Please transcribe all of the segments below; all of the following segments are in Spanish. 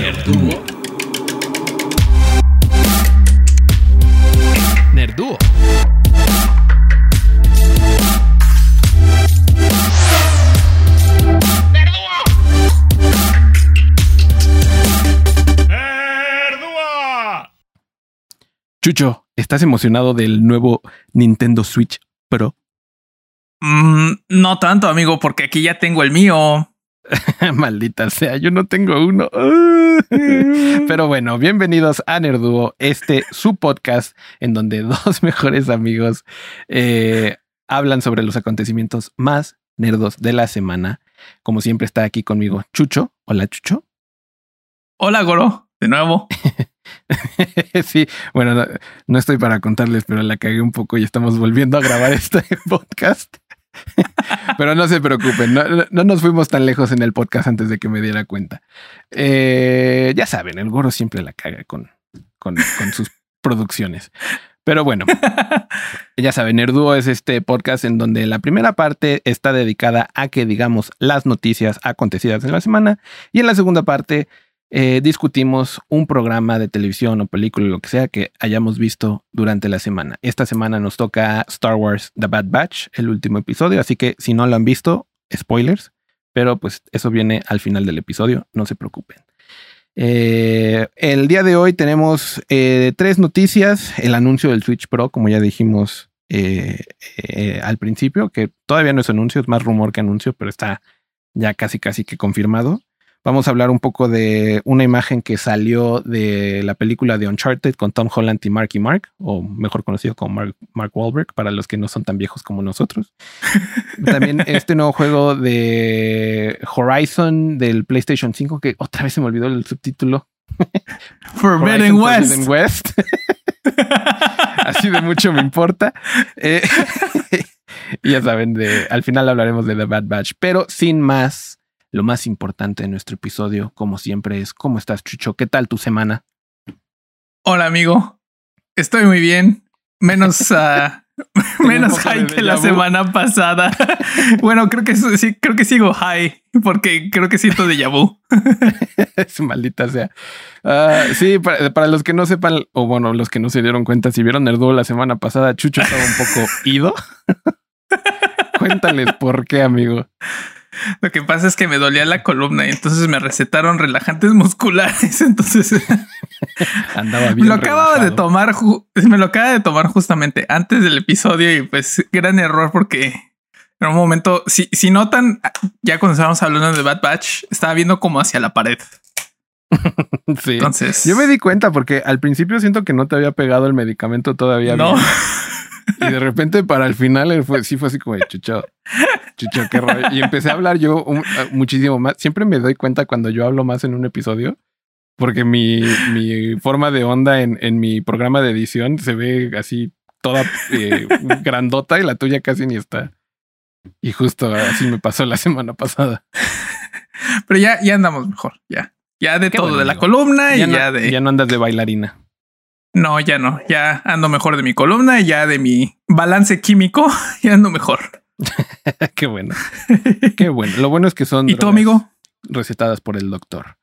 Nerduo. Nerduo. Chucho, ¿estás emocionado del nuevo Nintendo Switch Pro? Mm, no tanto, amigo, porque aquí ya tengo el mío. Maldita sea, yo no tengo uno. Pero bueno, bienvenidos a Nerduo, este su podcast en donde dos mejores amigos eh, hablan sobre los acontecimientos más nerdos de la semana. Como siempre está aquí conmigo Chucho. Hola Chucho. Hola Goro, de nuevo. sí, bueno, no, no, estoy para contarles, pero la cagué un poco y estamos volviendo a grabar este podcast. pero no se preocupen, no, no, nos fuimos tan lejos en el podcast antes de que me diera cuenta. Eh, ya saben, el goro siempre la caga con, con, con sus producciones. Pero bueno, ya saben, Nerduo es este podcast en donde la primera parte está dedicada a que digamos las noticias acontecidas en la semana y en la segunda parte eh, discutimos un programa de televisión o película, lo que sea que hayamos visto durante la semana. Esta semana nos toca Star Wars The Bad Batch, el último episodio, así que si no lo han visto, spoilers, pero pues eso viene al final del episodio, no se preocupen. Eh, el día de hoy tenemos eh, tres noticias, el anuncio del Switch Pro, como ya dijimos al principio, que todavía no es anuncio, es más rumor que anuncio, pero está ya casi casi que confirmado. Vamos a hablar un poco de una imagen que salió de la película de Uncharted con Tom Holland y Marky Mark, o mejor conocido como Mark, Mark Wahlberg, para los que no son tan viejos como nosotros. También este nuevo juego de Horizon del PlayStation 5, que otra vez se me olvidó el subtítulo. Forbidden West. Forbidden West. Así de mucho me importa. Eh, ya saben, de, al final hablaremos de The Bad Batch, pero sin más lo más importante de nuestro episodio, como siempre, es ¿cómo estás, Chucho? ¿Qué tal tu semana? Hola, amigo. Estoy muy bien. Menos, uh, menos high que la semana pasada. bueno, creo que sí, creo que sigo high porque creo que siento de vu. es maldita sea. Uh, sí, para, para, los que no sepan, o bueno, los que no se dieron cuenta, si vieron Nerdo la semana pasada, Chucho estaba un poco ido. Cuéntales por qué, amigo. Lo que pasa es que me dolía la columna y entonces me recetaron relajantes musculares. Entonces andaba bien. Lo acababa de tomar, me lo acaba de tomar justamente antes del episodio y pues gran error porque en un momento, si, si notan, ya cuando estábamos hablando de Bad Batch, estaba viendo como hacia la pared. sí. Entonces yo me di cuenta porque al principio siento que no te había pegado el medicamento todavía. No. Bien. Y de repente para el final fue, sí fue así como de chucho, chucho, qué rollo. Y empecé a hablar yo un, muchísimo más. Siempre me doy cuenta cuando yo hablo más en un episodio, porque mi, mi forma de onda en, en, mi programa de edición se ve así toda eh, grandota y la tuya casi ni está. Y justo así me pasó la semana pasada. Pero ya, ya andamos mejor, ya. Ya de qué todo, bueno, de la amigo. columna ya y no, ya de... Ya no andas de bailarina. No, ya no. Ya ando mejor de mi columna y ya de mi balance químico. Ya ando mejor. Qué bueno. Qué bueno. Lo bueno es que son. ¿Y tu amigo? Recetadas por el doctor.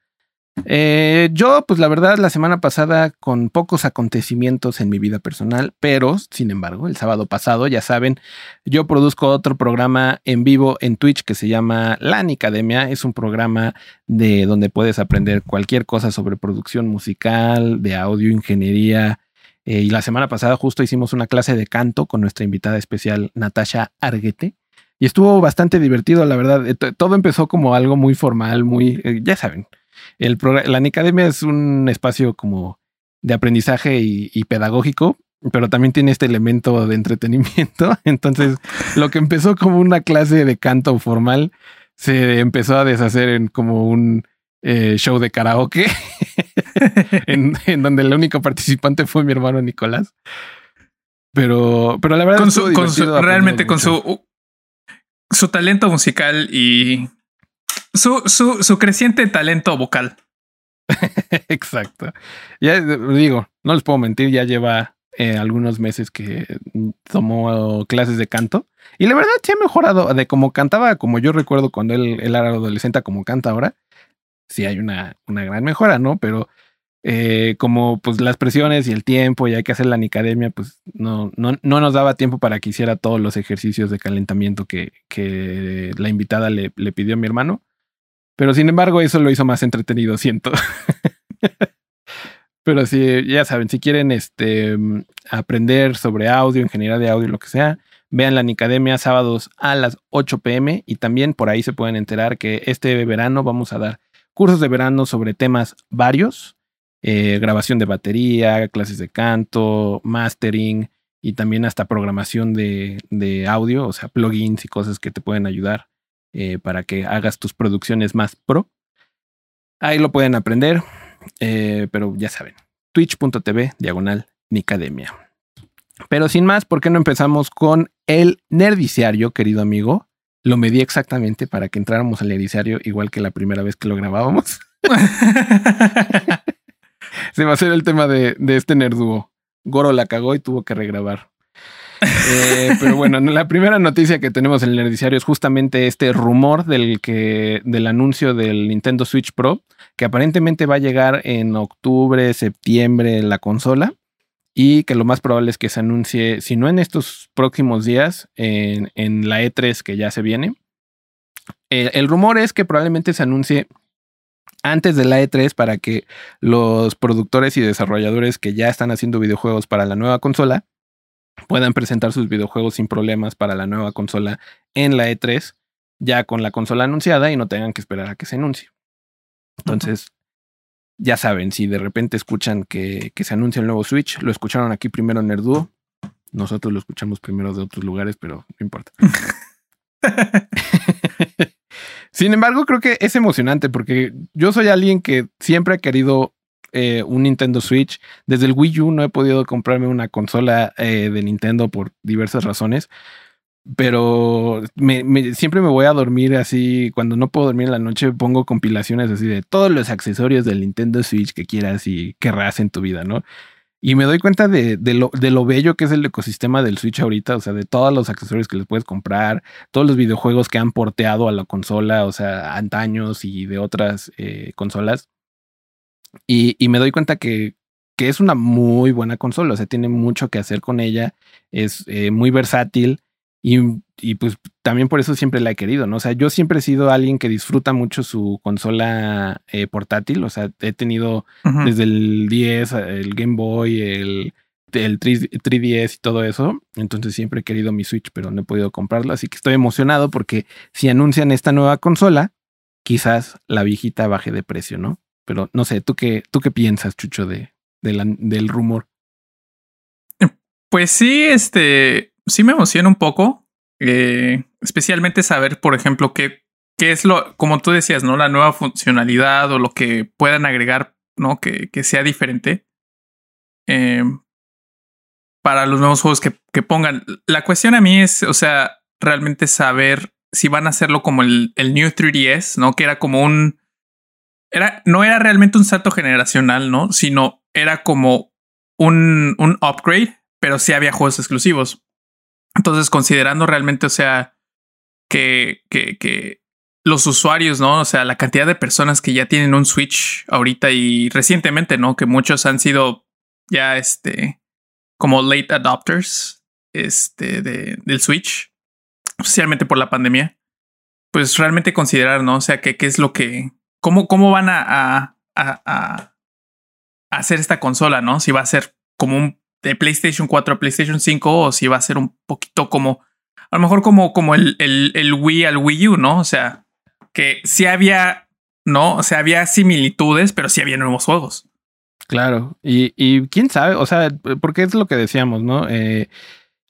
Eh, yo, pues la verdad, la semana pasada con pocos acontecimientos en mi vida personal, pero sin embargo, el sábado pasado, ya saben, yo produzco otro programa en vivo en Twitch que se llama La Academia. Es un programa de donde puedes aprender cualquier cosa sobre producción musical, de audio, ingeniería. Eh, y la semana pasada justo hicimos una clase de canto con nuestra invitada especial, Natasha Arguete. Y estuvo bastante divertido, la verdad. Todo empezó como algo muy formal, muy, eh, ya saben, el la Academia es un espacio como de aprendizaje y, pedagógico, pero también tiene este elemento de entretenimiento. Entonces, lo que empezó como una clase de canto formal se empezó a deshacer en como un eh, show de karaoke, en, en, donde el único participante fue mi hermano Nicolás. Pero, pero la verdad con su, con su realmente con su su talento musical y su, su, su creciente talento vocal. Exacto. Ya digo, no les puedo mentir, ya lleva eh, algunos meses que tomó clases de canto. Y la verdad se ha mejorado de como cantaba, como yo recuerdo cuando él, él era adolescente, como canta ahora. sí hay una, una gran mejora, ¿no? Pero eh, como pues las presiones y el tiempo y hay que hacer la nicademia, pues no, no, no nos daba tiempo para que hiciera todos los ejercicios de calentamiento que, que la invitada le, le pidió a mi hermano. Pero sin embargo, eso lo hizo más entretenido, siento. Pero sí, ya saben, si quieren este, aprender sobre audio, ingeniería de audio, lo que sea, vean la Nicademia sábados a las 8 pm y también por ahí se pueden enterar que este verano vamos a dar cursos de verano sobre temas varios, eh, grabación de batería, clases de canto, mastering y también hasta programación de, de audio, o sea, plugins y cosas que te pueden ayudar eh, para que hagas tus producciones más pro. Ahí lo pueden aprender, eh, pero ya saben, twitch.tv diagonal Nicademia. Pero sin más, ¿por qué no empezamos con el nerdiciario, querido amigo? Lo medí exactamente para que entráramos al nerdiciario igual que la primera vez que lo grabábamos. Se va a hacer el tema de, este nerduo. Goro la cagó y tuvo que regrabar. Eh, pero bueno, la primera noticia que tenemos en el noticiario es justamente este rumor del que del anuncio del Nintendo Switch Pro, que aparentemente va a llegar en octubre, septiembre la consola y que lo más probable es que se anuncie, si no en estos próximos días, en, en la E3 que ya se viene. Eh, el rumor es que probablemente se anuncie antes de la E3 para que los productores y desarrolladores que ya están haciendo videojuegos para la nueva consola puedan presentar sus videojuegos sin problemas para la nueva consola en la E3, ya con la consola anunciada y no tengan que esperar a que se anuncie. Entonces, ya saben, si de repente escuchan que, que, se anuncia el nuevo Switch, lo escucharon aquí primero en Nerduo. Nosotros lo escuchamos primero de otros lugares, pero no importa. Sin embargo, creo que es emocionante porque yo soy alguien que siempre ha querido eh, un Nintendo Switch. Desde el Wii U no he podido comprarme una consola eh, de Nintendo por diversas razones. Pero me, siempre me voy a dormir así. Cuando no puedo dormir en la noche, pongo compilaciones así de todos los accesorios del Nintendo Switch que quieras y querrás en tu vida, ¿no? Y me doy cuenta de, de, lo, de, lo, bello que es el ecosistema del Switch ahorita, o sea, de todos los accesorios que les puedes comprar, todos los videojuegos que han porteado a la consola, o sea, antaños y de otras eh, consolas. Y, y, me doy cuenta que, que, es una muy buena consola, o sea, tiene mucho que hacer con ella, es eh, muy versátil y, y, pues también por eso siempre la he querido, ¿no? O sea, yo siempre he sido alguien que disfruta mucho su consola eh, portátil, o sea, he tenido uh -huh. desde el 10, el Game Boy, el, el 3, 3DS y todo eso, entonces siempre he querido mi Switch, pero no he podido comprarlo, así que estoy emocionado porque si anuncian esta nueva consola, quizás la viejita baje de precio, ¿no? Pero no sé, ¿tú qué, tú qué piensas, Chucho, de, de la, del rumor? Pues sí, este, sí me emociona un poco. Eh, especialmente saber, por ejemplo, qué, qué es lo, como tú decías, ¿no? La nueva funcionalidad o lo que puedan agregar, ¿no? Que, que sea diferente. Eh, para los nuevos juegos que, que, pongan. La cuestión a mí es, o sea, realmente saber si van a hacerlo como el, el New 3DS, ¿no? Que era como un era, no era realmente un salto generacional, ¿no? Sino era como un, un upgrade, pero sí había juegos exclusivos. Entonces, considerando realmente, o sea, que, que, que los usuarios, ¿no? O sea, la cantidad de personas que ya tienen un Switch ahorita y recientemente, ¿no? Que muchos han sido ya este como late adopters este de, del Switch, especialmente por la pandemia. Pues realmente considerar, ¿no? O sea, que qué es lo que ¿Cómo, cómo van a, a, a, hacer esta consola? ¿No? Si va a ser como un de PlayStation 4 a PlayStation 5 o si va a ser un poquito como, a lo mejor como, como el, el, el Wii al Wii U, ¿no? O sea, que sí había, ¿no? O sea, había similitudes, pero sí había nuevos juegos. Claro, y, y quién sabe, o sea, porque es lo que decíamos, ¿no? Eh,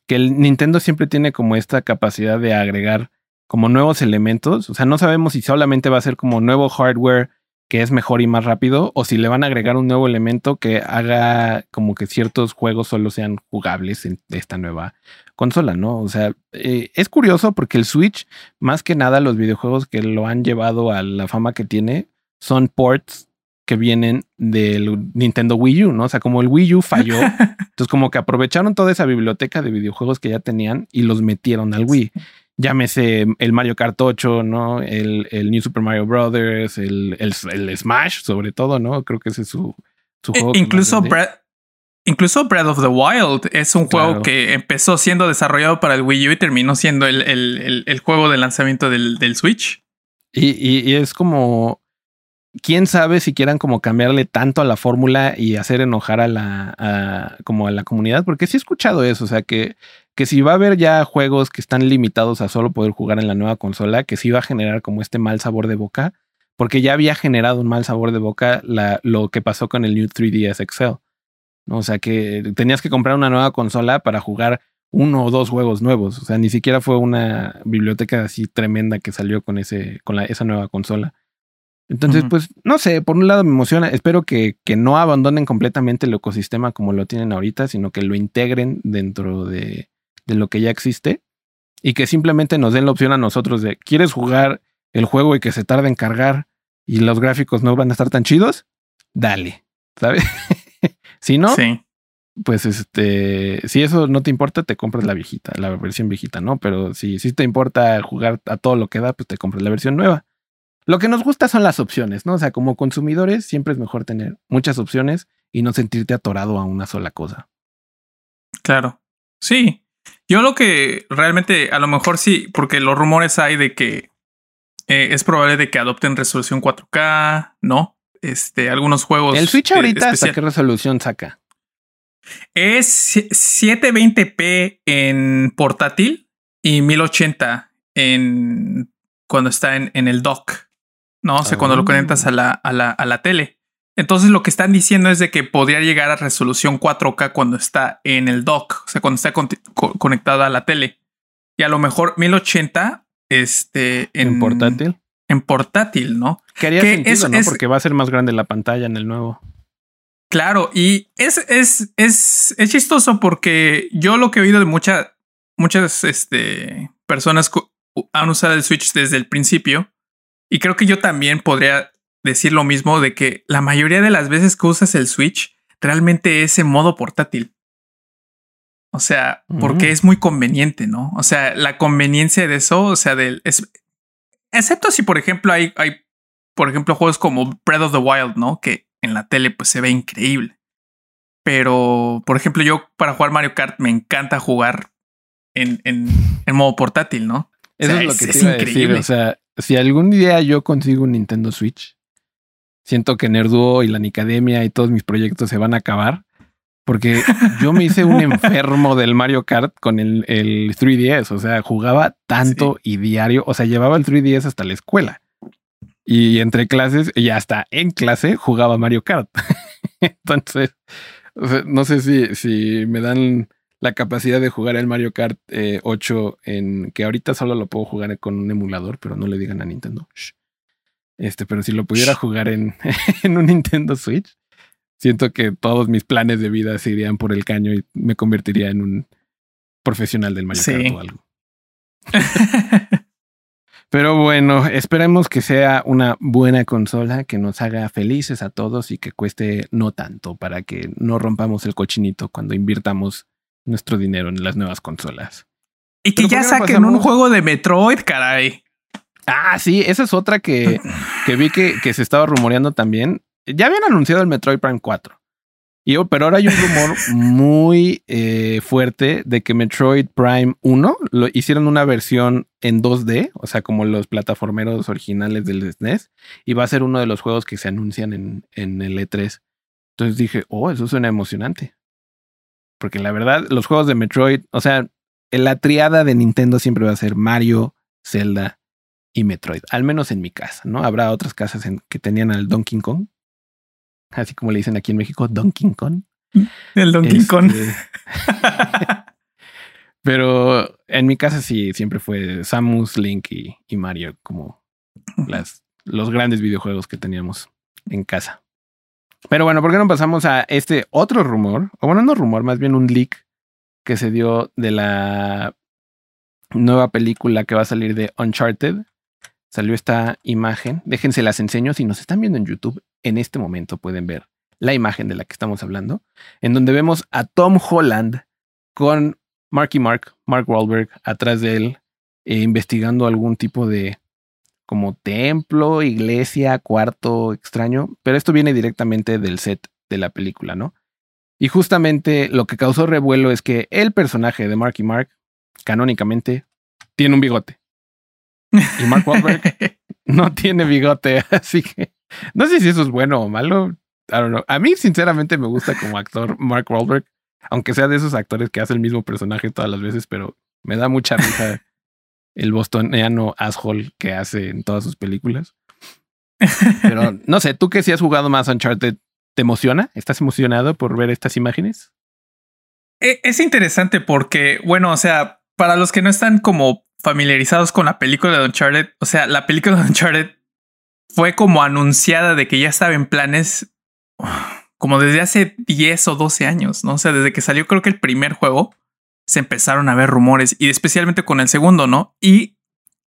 que el Nintendo siempre tiene como esta capacidad de agregar como nuevos elementos. O sea, no sabemos si solamente va a ser como nuevo hardware que es mejor y más rápido o si le van a agregar un nuevo elemento que haga como que ciertos juegos solo sean jugables en esta nueva consola, ¿no? O sea, eh, es curioso porque el Switch, más que nada los videojuegos que lo han llevado a la fama que tiene, son ports que vienen del Nintendo Wii U, ¿no? O sea, como el Wii U falló, entonces como que aprovecharon toda esa biblioteca de videojuegos que ya tenían y los metieron al Wii. Llámese el Mario Kart 8, ¿no? El, el New Super Mario Brothers, el, el, Smash, sobre todo, ¿no? Creo que ese es su, su juego. incluso, Breath, incluso Breath of the Wild es un juego que empezó siendo desarrollado para el Wii U y terminó siendo el, el juego de lanzamiento del, del Switch. Y, y, y, es como quién sabe si quieran como cambiarle tanto a la fórmula y hacer enojar a la como a la comunidad, porque sí he escuchado eso, o sea que, que si va a haber ya juegos que están limitados a solo poder jugar en la nueva consola, que sí va a generar como este mal sabor de boca, porque ya había generado un mal sabor de boca lo que pasó con el New 3DS XL. ¿no? O sea que tenías que comprar una nueva consola para jugar uno o dos juegos nuevos. O sea, ni siquiera fue una biblioteca así tremenda que salió con ese, con la, esa nueva consola. Entonces, pues, no sé, por un lado me emociona, espero que, que, no abandonen completamente el ecosistema como lo tienen ahorita, sino que lo integren dentro de, de lo que ya existe y que simplemente nos den la opción a nosotros de, ¿quieres jugar el juego y que se tarde en cargar y los gráficos no van a estar tan chidos? Dale, ¿sabes? si no, pues este, si eso no te importa, te compras la viejita, la versión viejita, ¿no? Pero si, si te importa jugar a todo lo que da, pues te compras la versión nueva. Lo que nos gusta son las opciones, ¿no? O sea, como consumidores siempre es mejor tener muchas opciones y no sentirte atorado a una sola cosa. Claro. Sí. Yo lo que realmente, a lo mejor sí, porque los rumores hay de que eh, es probable de que adopten resolución 4K, ¿no? Este, algunos juegos. ¿El Switch ahorita hasta qué resolución saca? Es 720p en portátil y 1080 en cuando está en, en el dock. ¿No? O sea, cuando lo conectas a la, a, la, a la tele. Entonces lo que están diciendo es de que podría llegar a resolución 4K cuando está en el dock, o sea, cuando está conectada a la tele. Y a lo mejor 1080 este, en, portátil. En portátil, ¿no? Que haría sentido, ¿no? Porque va a ser más grande la pantalla en el nuevo. Claro, y es, es, es, es chistoso porque yo lo que he oído de muchas muchas este, personas han usado el Switch desde el principio y creo que yo también podría decir lo mismo de que la mayoría de las veces que usas el Switch realmente es en modo portátil. O sea, porque es muy conveniente, ¿no? O sea, la conveniencia de eso, o sea, del es, excepto si por ejemplo hay, hay, por ejemplo, juegos como Breath of the Wild, ¿no? Que en la tele pues se ve increíble. Pero, por ejemplo, yo para jugar Mario Kart me encanta jugar en, en, en modo portátil, ¿no? Eso es lo que te iba increíble. decir. O sea, si algún día yo consigo un Nintendo Switch, siento que Nerduo y la Nicademia y todos mis proyectos se van a acabar. Porque yo me hice un enfermo del Mario Kart con el, 3DS. O sea, jugaba tanto y diario. O sea, llevaba el 3DS hasta la escuela. Y entre clases, y hasta en clase, jugaba Mario Kart. Entonces, no sé si, si me dan la capacidad de jugar el Mario Kart 8 eh, en que ahorita solo lo puedo jugar con un emulador, pero no le digan a Nintendo. Este, pero si lo pudiera jugar en, en un Nintendo Switch, siento que todos mis planes de vida se irían por el caño y me convertiría en un profesional del Mario Kart o algo. Pero bueno, esperemos que sea una buena consola que nos haga felices a todos y que cueste no tanto para que no rompamos el cochinito cuando invirtamos nuestro dinero en las nuevas consolas. Y que ya saquen un juego de Metroid, caray. Ah, sí, esa es otra que, que vi que, que, se estaba rumoreando también. Ya habían anunciado el Metroid Prime 4. Y, pero ahora hay un rumor muy eh, fuerte de que Metroid Prime 1 lo hicieron una versión en 2D, o sea, como los plataformeros originales del SNES, y va a ser uno de los juegos que se anuncian en, en el E3. Entonces dije, oh, eso suena emocionante. Porque la verdad, los juegos de Metroid, o sea, la triada de Nintendo siempre va a ser Mario, Zelda y Metroid. Al menos en mi casa, ¿no? Habrá otras casas en, que tenían al Donkey Kong. Así como le dicen aquí en México, Donkey Kong. El Donkey Kong. Este, pero en mi casa sí, siempre fue Samus, Link y, y Mario como las, los grandes videojuegos que teníamos en casa. Pero bueno, ¿por qué no pasamos a este otro rumor? O bueno, no rumor, más bien un leak que se dio de la nueva película que va a salir de Uncharted. Salió esta imagen. Déjense las enseño. Si nos están viendo en YouTube, en este momento pueden ver la imagen de la que estamos hablando, en donde vemos a Tom Holland con Marky Mark, Mark Wahlberg, atrás de él, eh, investigando algún tipo de como templo, iglesia, cuarto extraño, pero esto viene directamente del set de la película, ¿no? Y justamente lo que causó revuelo es que el personaje de Marky Mark, canónicamente, tiene un bigote. Y Mark Wahlberg no tiene bigote, así que no sé si eso es bueno o malo. I don't know. A mí, sinceramente, me gusta como actor Mark Wahlberg, aunque sea de esos actores que hace el mismo personaje todas las veces, pero me da mucha risa el bostoniano asshole que hace en todas sus películas. Pero no sé, tú que si has jugado más Uncharted, ¿te emociona? ¿Estás emocionado por ver estas imágenes? E, es interesante porque, bueno, o sea, para los que no están como familiarizados con la película de Uncharted, o sea, la película de Uncharted fue como anunciada de que ya estaba en planes como desde hace 10 o 12 años, ¿no? O sea, desde que salió creo que el primer juego, se empezaron a ver rumores y especialmente con el segundo, ¿no? Y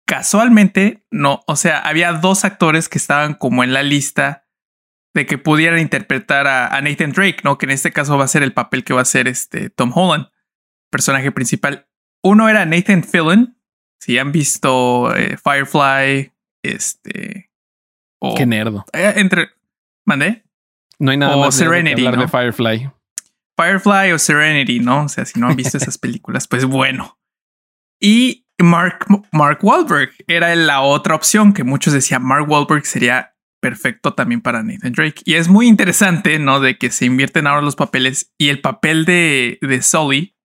casualmente, no, o sea, había dos actores que estaban como en la lista de que pudieran interpretar a, Nathan Drake, ¿no? Que en este caso va a ser el papel que va a ser este Tom Holland, personaje principal. Uno era Nathan Fillion, si han visto eh, Firefly, este... Qué nerdo. Eh, entre... ¿Mandé? No hay nada más Serenity, de Firefly. Firefly o Serenity, ¿no? O sea, si no han visto esas películas, pues bueno. Y Mark, Mark Wahlberg era la otra opción que muchos decían, Mark Wahlberg sería perfecto también para Nathan Drake. Y es muy interesante, ¿no? De que se invierten ahora los papeles y el papel de, de Sully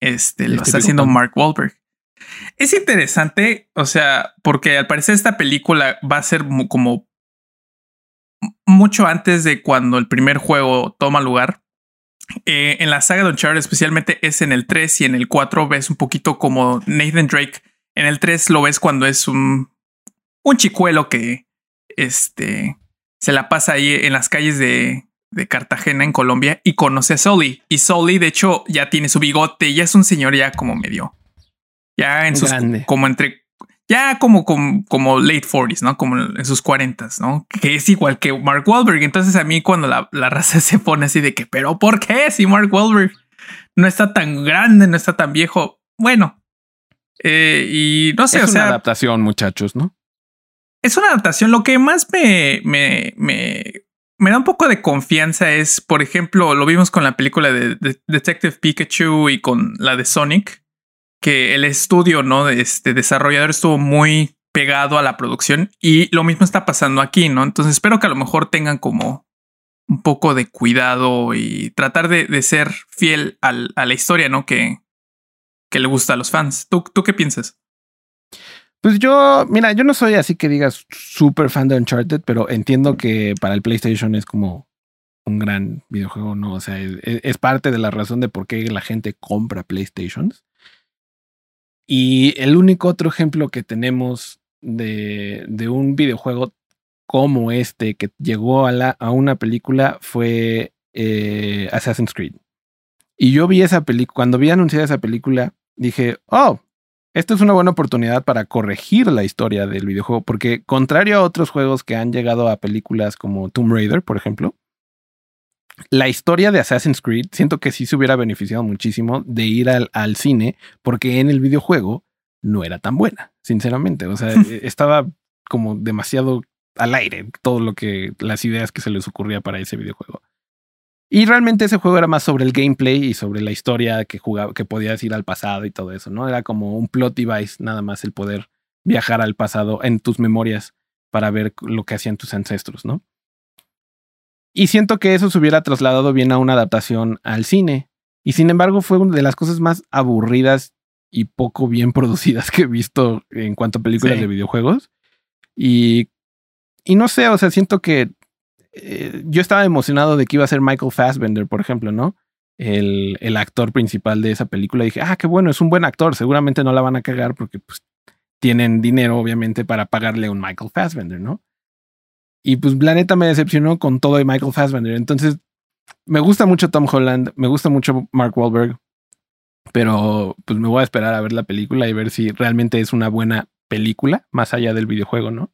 este, lo está haciendo Mark Wahlberg. Es interesante, o sea, porque al parecer esta película va a ser como mucho antes de cuando el primer juego toma lugar. Eh, en la saga de Uncharted, especialmente es en el 3 y en el 4, ves un poquito como Nathan Drake. En el 3 lo ves cuando es un, un chicuelo que este, se la pasa ahí en las calles de, de Cartagena, en Colombia, y conoce a Sully. Y Sully, de hecho, ya tiene su bigote, ya es un señor ya como medio. Ya en sus. Como entre ya como, como, como late 40s, ¿no? Como en sus 40s, ¿no? Que es igual que Mark Wahlberg. Entonces a mí cuando la, la raza se pone así de que, pero ¿por qué si Mark Wahlberg no está tan grande, no está tan viejo? Bueno, eh, y no sé, es una adaptación, muchachos, ¿no? Es una adaptación. Lo que más me, me, me, me da un poco de confianza es, por ejemplo, lo vimos con la película de Detective Pikachu y con la de Sonic que el estudio, ¿no? De este desarrollador estuvo muy pegado a la producción y lo mismo está pasando aquí, ¿no? Entonces espero que a lo mejor tengan como un poco de cuidado y tratar de, ser fiel a la historia, ¿no? Que, que le gusta a los fans. ¿Tú, ¿Tú qué piensas? Pues yo, mira, yo no soy así que digas súper fan de Uncharted, pero entiendo que para el PlayStation es como un gran videojuego, ¿no? O sea, es, es parte de la razón de por qué la gente compra PlayStations. Y el único otro ejemplo que tenemos de, de un videojuego como este que llegó a, la, a una película fue eh, Assassin's Creed. Y yo vi esa película, cuando vi anunciada esa película, dije, oh, esta es una buena oportunidad para corregir la historia del videojuego, porque contrario a otros juegos que han llegado a películas como Tomb Raider, por ejemplo, la historia de Assassin's Creed siento que sí se hubiera beneficiado muchísimo de ir al, al, cine porque en el videojuego no era tan buena, sinceramente. O sea, e, estaba como demasiado al aire todo lo que las ideas que se les ocurría para ese videojuego. Y realmente ese juego era más sobre el gameplay y sobre la historia que jugaba, que podías ir al pasado y todo eso, ¿no? Era como un plot device, nada más el poder viajar al pasado en tus memorias para ver lo que hacían tus ancestros, ¿no? Y siento que eso se hubiera trasladado bien a una adaptación al cine. Y sin embargo fue una de las cosas más aburridas y poco bien producidas que he visto en cuanto a películas de videojuegos. Y, y no sé, o sea, siento que eh, yo estaba emocionado de que iba a ser Michael Fassbender, por ejemplo, ¿no? El, el, actor principal de esa película. Y dije, ah, qué bueno, es un buen actor, seguramente no la van a cagar porque pues tienen dinero, obviamente, para pagarle a un Michael Fassbender, ¿no? Y pues la neta me decepcionó con todo de Michael Fassbender. Entonces, me gusta mucho Tom Holland, me gusta mucho Mark Wahlberg, pero pues me voy a esperar a ver la película y ver si realmente es una buena película, más allá del videojuego, ¿no?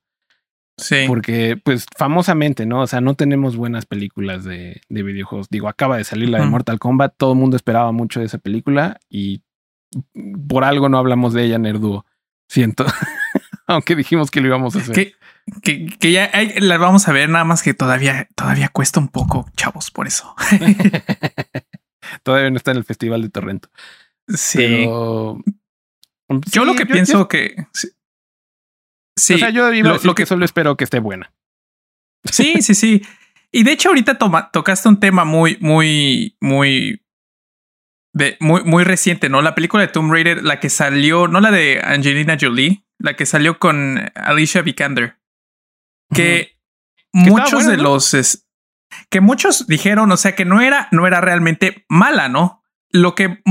Sí. Porque, pues, famosamente, ¿no? O sea, no tenemos buenas películas de, de videojuegos. Digo, acaba de salir la de Mortal Kombat, todo el mundo esperaba mucho de esa película y por algo no hablamos de ella, Nerduo. Siento. Aunque dijimos que lo íbamos a hacer. Que, que, que ya hay, la vamos a ver, nada más que todavía, todavía cuesta un poco, chavos, por eso. todavía no está en el Festival de Torrento. Sí. Pero, yo lo que pienso que. Sí. o sea, yo lo, que solo espero que esté buena. Sí, sí, sí. Y de hecho, ahorita tocaste un tema muy, muy, muy de muy, muy reciente, ¿no? La película de Tomb Raider, la que salió, no la de Angelina Jolie, la que salió con Alicia Vikander. Que muchos de los que muchos dijeron, o sea, que no era, no era realmente mala, ¿no? Lo que,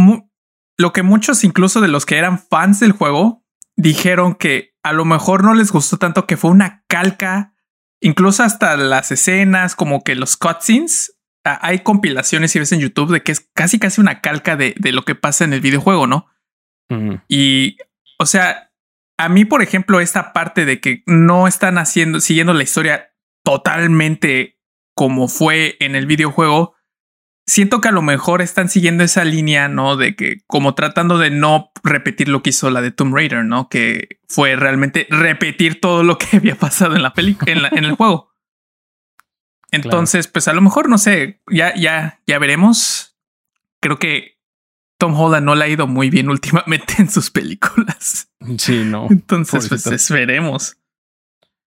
lo que muchos, incluso de los que eran fans del juego, dijeron que a lo mejor no les gustó tanto que fue una calca, incluso hasta las escenas, como que los cutscenes hay compilaciones y ves en YouTube de que es casi casi una calca de, de lo que pasa en el videojuego, ¿no? Y, o sea, a mí, por ejemplo, esta parte de que no están haciendo, siguiendo la historia totalmente como fue en el videojuego, siento que a lo mejor están siguiendo esa línea, ¿no? De que como tratando de no repetir lo que hizo la de Tomb Raider, ¿no? Que fue realmente repetir todo lo que había pasado en la película, en el juego. Entonces, pues a lo mejor, no sé, ya, ya, ya veremos. Creo que Tom Holland no le ha ido muy bien últimamente en sus películas. Sí, no. Entonces, pues veremos.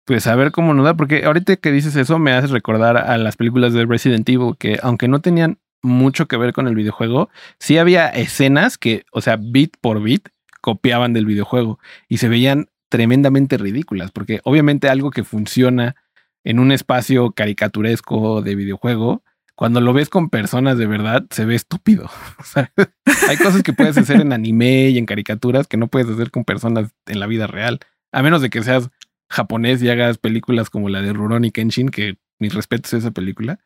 Pues a ver cómo nos da, porque ahorita que dices eso me hace recordar a las películas de Resident Evil, que aunque no tenían mucho que ver con el videojuego, sí había escenas que, o sea, bit por bit, copiaban del videojuego y se veían tremendamente ridículas, porque obviamente algo que funciona en un espacio caricaturesco de videojuego, cuando lo ves con personas de verdad, se ve estúpido. O sea, hay cosas que puedes hacer en anime y en caricaturas que no puedes hacer con personas en la vida real. A menos de que seas japonés y hagas películas como la de Rurouni Kenshin, que mis respetos a esa película.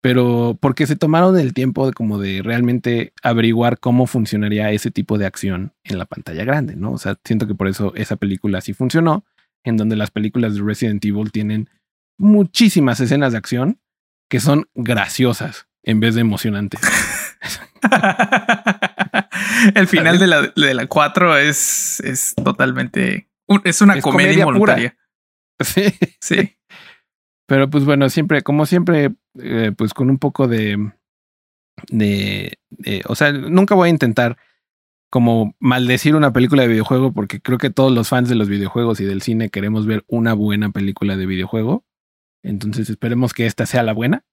Pero porque se tomaron el tiempo de como de realmente averiguar cómo funcionaría ese tipo de acción en la pantalla grande, ¿no? O sea, siento que por eso esa película sí funcionó, en donde las películas de Resident Evil tienen muchísimas escenas de acción que son graciosas en vez de emocionantes. El final de la, de la 4 es, es totalmente. Es una comedia, involuntaria. Sí. Sí. Pero pues bueno, siempre, como siempre, eh, pues con un poco de, de, de. O sea, nunca voy a intentar como maldecir una película de videojuego porque creo que todos los fans de los videojuegos y del cine queremos ver una buena película de videojuego. Entonces esperemos que esta sea la buena.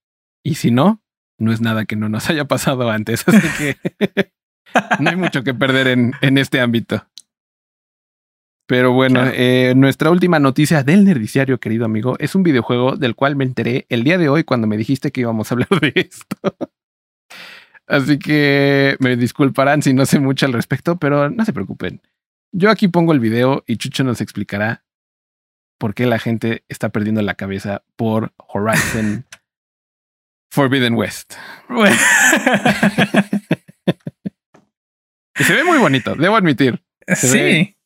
Y si no, no es nada que no nos haya pasado antes. Así que no hay mucho que perder en, en este ámbito. Pero bueno, eh, nuestra última noticia del nerdiciario, querido amigo, es un videojuego del cual me enteré el día de hoy cuando me dijiste que íbamos a hablar de esto. Así que me disculparán si no sé mucho al respecto, pero no se preocupen. Yo aquí pongo el video y Chucho nos explicará por qué la gente está perdiendo la cabeza por Horizon Forbidden West. se ve muy bonito, debo admitir. sí.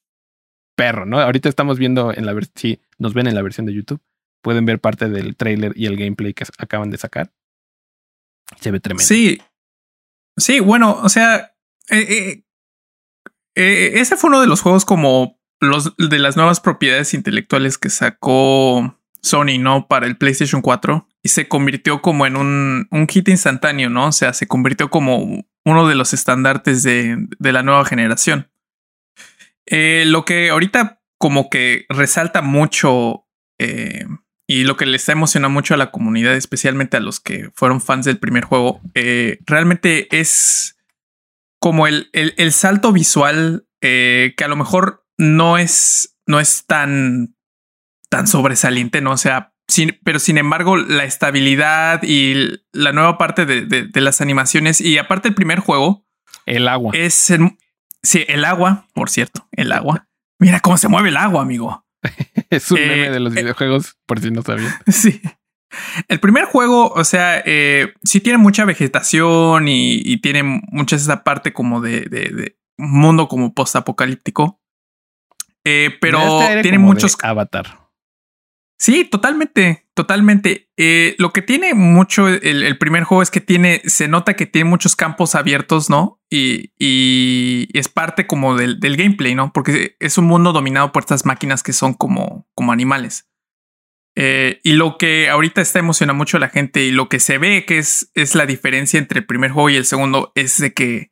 perro, ¿no? Ahorita estamos viendo en la versión, si nos ven en la versión de YouTube, pueden ver parte del trailer y el gameplay que acaban de sacar. Se ve tremendo. Sí. Sí, bueno, o sea, eh, eh, eh, ese fue uno de los juegos como los de las nuevas propiedades intelectuales que sacó Sony, ¿no? Para el PlayStation 4 y se convirtió como en un, un hit instantáneo, ¿no? O sea, se convirtió como uno de los estandartes de, de la nueva generación. Eh, lo que ahorita como que resalta mucho eh, y lo que le está emocionando mucho a la comunidad, especialmente a los que fueron fans del primer juego, eh, realmente es como el, el, el salto visual que a lo mejor no es, no es tan, tan sobresaliente, ¿no? O sea, pero sin embargo, la estabilidad y la nueva parte de, de, las animaciones y aparte el primer juego. El agua. Es sí, el agua, por cierto, el agua. Mira cómo se mueve el agua, amigo. es un meme eh, de los eh, videojuegos, por si no sabían. Sí. El primer juego, o sea, eh, sí tiene mucha vegetación y, y tiene mucha esa parte como de, de, de mundo como post apocalíptico. Eh, pero tiene muchos. Avatar. Sí, totalmente, totalmente. Eh, lo que tiene mucho el, primer juego es que tiene, se nota que tiene muchos campos abiertos, ¿no? Y, es parte como del, gameplay, ¿no? Porque es un mundo dominado por estas máquinas que son como, como animales. Eh, y lo que ahorita está emocionando mucho a la gente y lo que se ve que es, es la diferencia entre el primer juego y el segundo es de que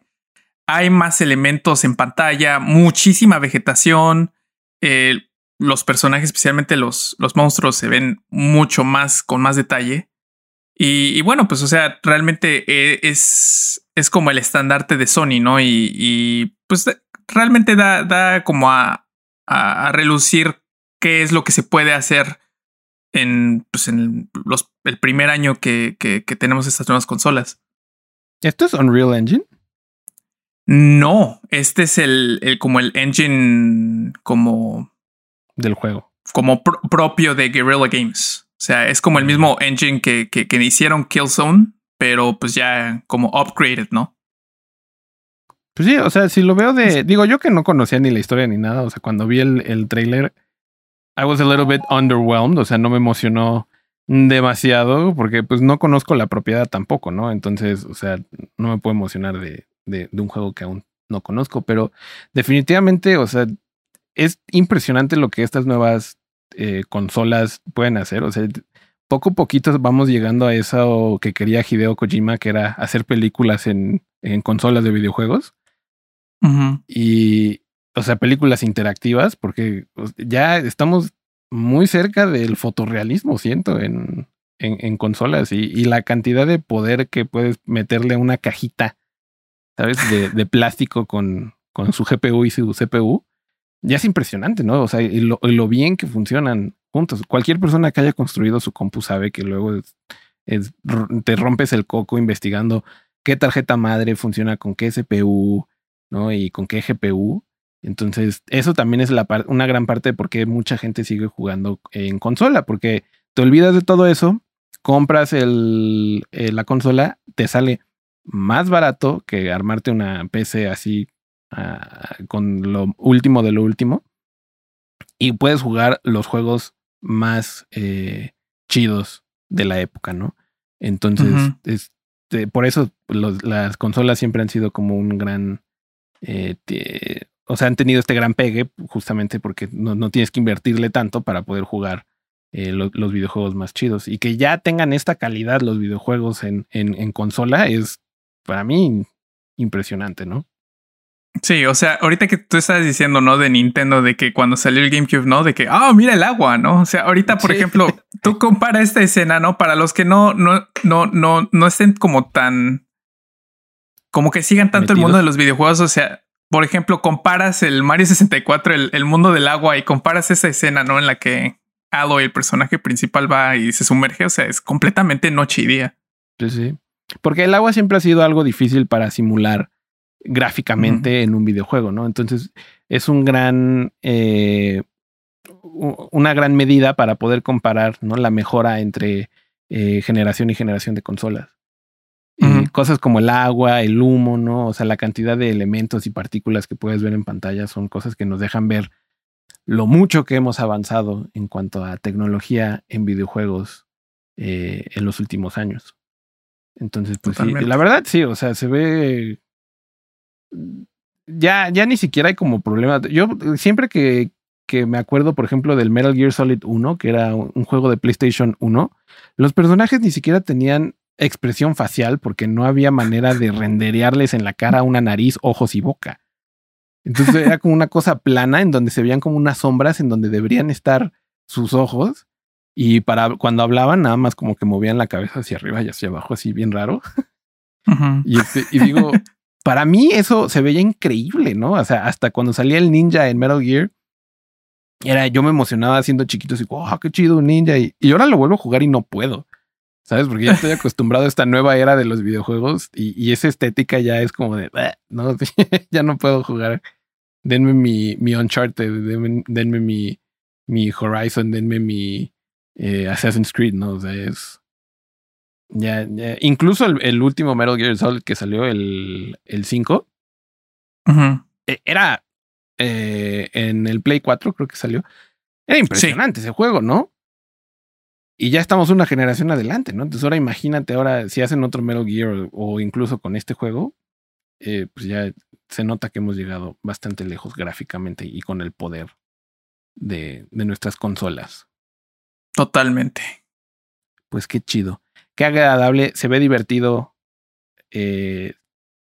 hay más elementos en pantalla, muchísima vegetación. Eh, los personajes, especialmente los, los monstruos, se ven mucho más con más detalle. Y, bueno, pues, o sea, realmente eh, es, es como el estandarte de Sony, ¿no? Y, pues realmente da, da como a, a, relucir qué es lo que se puede hacer en, pues, en los, el primer año que, que, que tenemos estas nuevas consolas. ¿Esto es Unreal Engine? No, este es el, el como el engine como del juego. Como propio de Guerrilla Games. O sea, es como el mismo engine que, que, que hicieron Killzone, pero pues ya como upgraded, ¿no? Pues sí, o sea, si lo veo de. Digo, yo que no conocía ni la historia ni nada. O sea, cuando vi el, el trailer, I was a little bit underwhelmed. O sea, no me emocionó demasiado porque pues no conozco la propiedad tampoco, ¿no? Entonces, o sea, no me puedo emocionar de, de, de un juego que aún no conozco, pero definitivamente, o sea, es impresionante lo que estas nuevas eh, consolas pueden hacer. O sea, poco a poquito vamos llegando a eso que quería Hideo Kojima, que era hacer películas en, en consolas de videojuegos. Y, o sea, películas interactivas, porque ya estamos muy cerca del fotorrealismo, siento, en, en, consolas y, y, la cantidad de poder que puedes meterle a una cajita, De, de plástico con, con su GPU y su CPU ya es impresionante, ¿no? O sea, y lo, bien que funcionan juntos. Cualquier persona que haya construido su compu sabe que luego te rompes el coco investigando qué tarjeta madre funciona con qué CPU, ¿no? Y con qué GPU. Entonces, eso también es la una gran parte de por qué mucha gente sigue jugando en consola, porque te olvidas de todo eso, compras el, eh, la consola, te sale más barato que armarte una PC así con lo último de lo último. Y puedes jugar los juegos más eh, chidos de la época, ¿no? Entonces, este, por eso las consolas siempre han sido como un gran... Eh, o sea, han tenido este gran pegue justamente porque no, tienes que invertirle tanto para poder jugar eh, los videojuegos más chidos. Y que ya tengan esta calidad los videojuegos en, en consola es para mí impresionante, ¿no? Sí, o sea, ahorita que tú estás diciendo, ¿no? De Nintendo, de que cuando salió el GameCube, ¿no? De que, ah, mira el agua, ¿no? O sea, ahorita, por ejemplo, tú compara esta escena, ¿no? Para los que no, no, no, no, no estén como tan, como que sigan tanto el mundo de los videojuegos, o sea, por ejemplo, comparas el Mario 64, el, el mundo del agua, y comparas esa escena, ¿no? En la que Aloy, el personaje principal, va y se sumerge, o sea, es completamente noche y día. Sí, sí. Porque el agua siempre ha sido algo difícil para simular gráficamente en un videojuego, ¿no? Entonces es un gran, eh, una gran medida para poder comparar, ¿no? La mejora entre eh, generación y generación de consolas. cosas como el agua, el humo, ¿no? O sea, la cantidad de elementos y partículas que puedes ver en pantalla son cosas que nos dejan ver lo mucho que hemos avanzado en cuanto a tecnología en videojuegos eh, en los últimos años. Entonces, pues sí, la verdad sí, o sea, se ve ya, ya ni siquiera hay como problema. Yo siempre que, que me acuerdo, por ejemplo, del Metal Gear Solid 1, que era un juego de PlayStation 1, los personajes ni siquiera tenían expresión facial porque no había manera de renderearles en la cara una nariz, ojos y boca. Entonces era como una cosa plana en donde se veían como unas sombras en donde deberían estar sus ojos. Y para cuando hablaban, nada más como que movían la cabeza hacia arriba y hacia abajo, así bien raro. y, este, y digo, para mí eso se veía increíble, ¿no? O sea, hasta cuando salía el ninja en Metal Gear, era, yo me emocionaba siendo chiquito, así, wow, qué chido un ninja. Y, ahora lo vuelvo a jugar y no puedo, ¿sabes? Porque ya estoy acostumbrado a esta nueva era de los videojuegos y, esa estética ya es como de, no, ya no puedo jugar. Denme mi, mi Uncharted, denme, mi, mi Horizon, denme mi eh, Assassin's Creed, ¿no? O sea, es, ya, Incluso el, último Metal Gear Solid que salió, el, el 5, e, era eh, en el Play 4, creo que salió. Era impresionante ese juego, ¿no? y ya estamos una generación adelante, ¿no? Entonces ahora imagínate ahora si hacen otro Metal Gear o, incluso con este juego, eh, pues ya se nota que hemos llegado bastante lejos gráficamente y con el poder de, de nuestras consolas. Totalmente. Pues qué chido. Qué agradable, se ve divertido. Eh,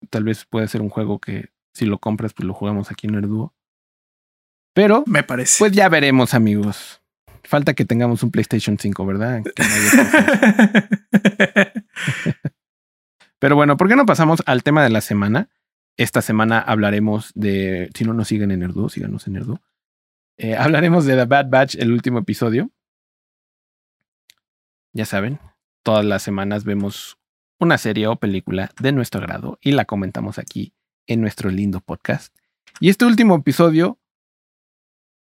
tal vez puede ser un juego que si lo compras, pues lo jugamos aquí en el dúo. Pero me parece. Pues ya veremos, amigos. Falta que tengamos un PlayStation 5, ¿verdad? Pero bueno, ¿por qué no pasamos al tema de la semana? Esta semana hablaremos de. Si no nos siguen en Nerdu, síganos en Nerdu. Eh, hablaremos de The Bad Batch, el último episodio. Ya saben, todas las semanas vemos una serie o película de nuestro grado y la comentamos aquí en nuestro lindo podcast. Y este último episodio,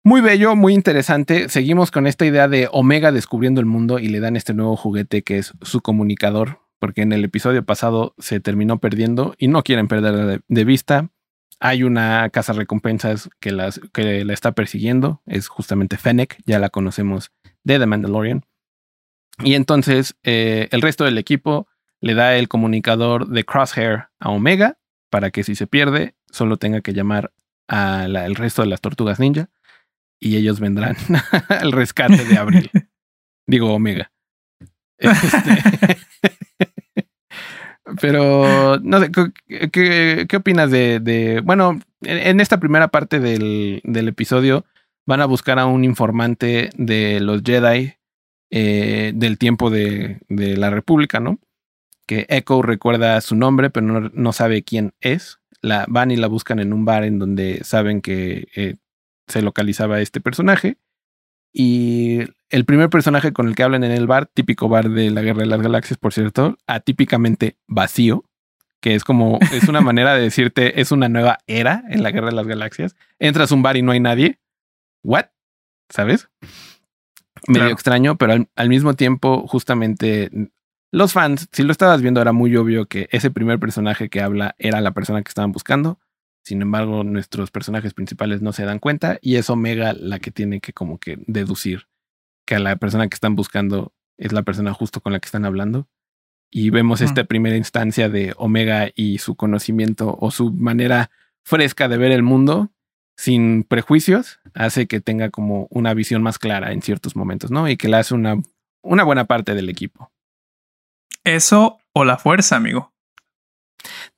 muy bello, muy interesante. Seguimos con esta idea de Omega descubriendo el mundo y le dan este nuevo juguete que es su comunicador, porque en el episodio pasado se terminó perdiendo y no quieren perder de, vista. Hay una casa recompensas que, las, que la está persiguiendo, es justamente Fennec, ya la conocemos de The Mandalorian. Y entonces eh, el resto del equipo le da el comunicador de Crosshair a Omega para que si se pierde solo tenga que llamar al resto de las tortugas ninja y ellos vendrán al rescate de Abril. Digo Omega. Este, pero no sé, ¿qué, qué opinas de, Bueno, en esta primera parte del, del, episodio van a buscar a un informante de los Jedi eh, del tiempo de, de, la República, ¿no? Que Echo recuerda su nombre, pero no, no, sabe quién es. La van y la buscan en un bar en donde saben que eh, se localizaba este personaje. Y el primer personaje con el que hablan en el bar, típico bar de la Guerra de las Galaxias, por cierto, atípicamente vacío, que es como, es una manera de decirte, es una nueva era en la Guerra de las Galaxias. Entras a un bar y no hay nadie. ¿What? ¿Sabes? Medio extraño, pero al, mismo tiempo, justamente los fans, si lo estabas viendo, era muy obvio que ese primer personaje que habla era la persona que estaban buscando. Sin embargo, nuestros personajes principales no se dan cuenta y es Omega la que tiene que como que deducir que a la persona que están buscando es la persona justo con la que están hablando. Y vemos esta primera instancia de Omega y su conocimiento o su manera fresca de ver el mundo sin prejuicios, hace que tenga como una visión más clara en ciertos momentos, ¿no? Y que le hace una, una buena parte del equipo. Eso o la fuerza, amigo.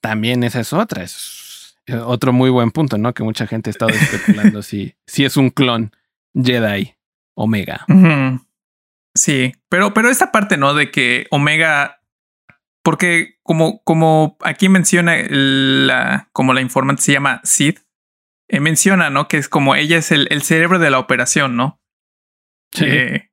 También esa es otra, es otro muy buen punto, ¿no? Que mucha gente ha estado especulando si, si es un clon Jedi Omega. Sí, pero, pero esta parte, ¿no? De que Omega, porque como, como aquí menciona la, como la informante se llama Sid, eh, menciona, ¿no? Que es como ella es el, cerebro de la operación, ¿no? Sí. Eh,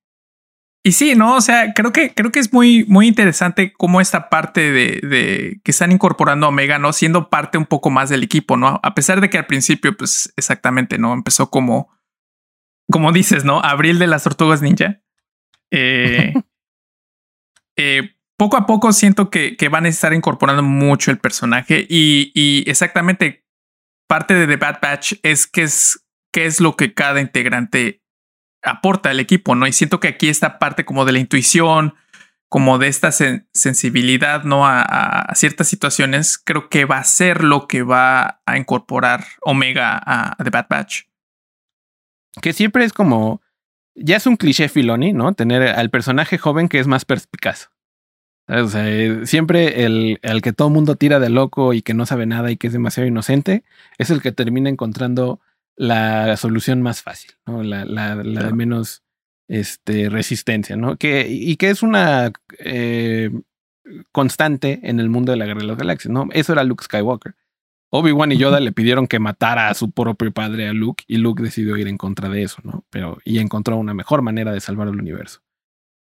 y sí, ¿no? O sea, creo que, creo que es muy, muy interesante cómo esta parte de, de, que están incorporando a Omega, ¿no? Siendo parte un poco más del equipo, ¿no? A pesar de que al principio, pues exactamente, ¿no? Empezó como, como dices, ¿no? Abril de las tortugas ninja. Eh, poco a poco siento que, que, van a estar incorporando mucho el personaje y, y exactamente parte de The Bad Batch es qué es, qué es lo que cada integrante aporta al equipo, ¿no? Y siento que aquí esta parte como de la intuición, como de esta sensibilidad, ¿no? A, ciertas situaciones, creo que va a ser lo que va a incorporar Omega a, The Bad Batch. Que siempre es como, ya es un cliché Filoni, ¿no? Tener al personaje joven que es más perspicaz. O sea, eh, siempre el, el que todo mundo tira de loco y que no sabe nada y que es demasiado inocente es el que termina encontrando la solución más fácil, ¿no? La, la, la de menos este, resistencia, ¿no? Que, y que es una eh, constante en el mundo de la guerra de las galaxias, ¿no? Eso era Luke Skywalker. Obi-Wan y Yoda le pidieron que matara a su propio padre, a Luke, y Luke decidió ir en contra de eso, ¿no? Pero, y encontró una mejor manera de salvar el universo.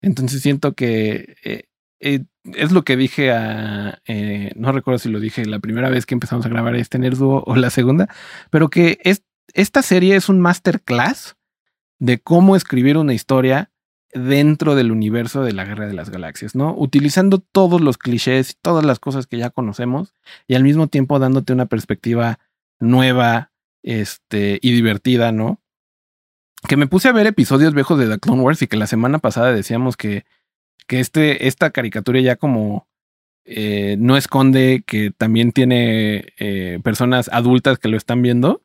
Entonces siento que eh, eh, es lo que dije a, eh, no recuerdo si lo dije la primera vez que empezamos a grabar este Nerduo o la segunda, pero que es, esta serie es un masterclass de cómo escribir una historia dentro del universo de la Guerra de las Galaxias, ¿no? Utilizando todos los clichés y todas las cosas que ya conocemos y al mismo tiempo dándote una perspectiva nueva este, y divertida, ¿no? que me puse a ver episodios viejos de The Clone Wars y que la semana pasada decíamos que, que este, esta caricatura ya como eh, no esconde que también tiene eh, personas adultas que lo están viendo.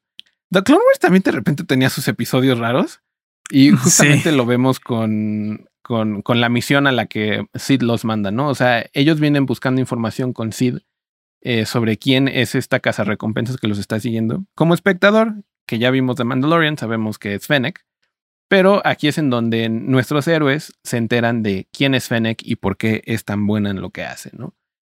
The Clone Wars también de repente tenía sus episodios raros y justamente lo vemos con, con, con, la misión a la que Sid los manda, ¿no? O sea, ellos vienen buscando información con Sid eh, sobre quién es esta casa recompensas que los está siguiendo. Como espectador, que ya vimos de Mandalorian, sabemos que es Fennec, pero aquí es en donde nuestros héroes se enteran de quién es Fennec y por qué es tan buena en lo que hace, ¿no?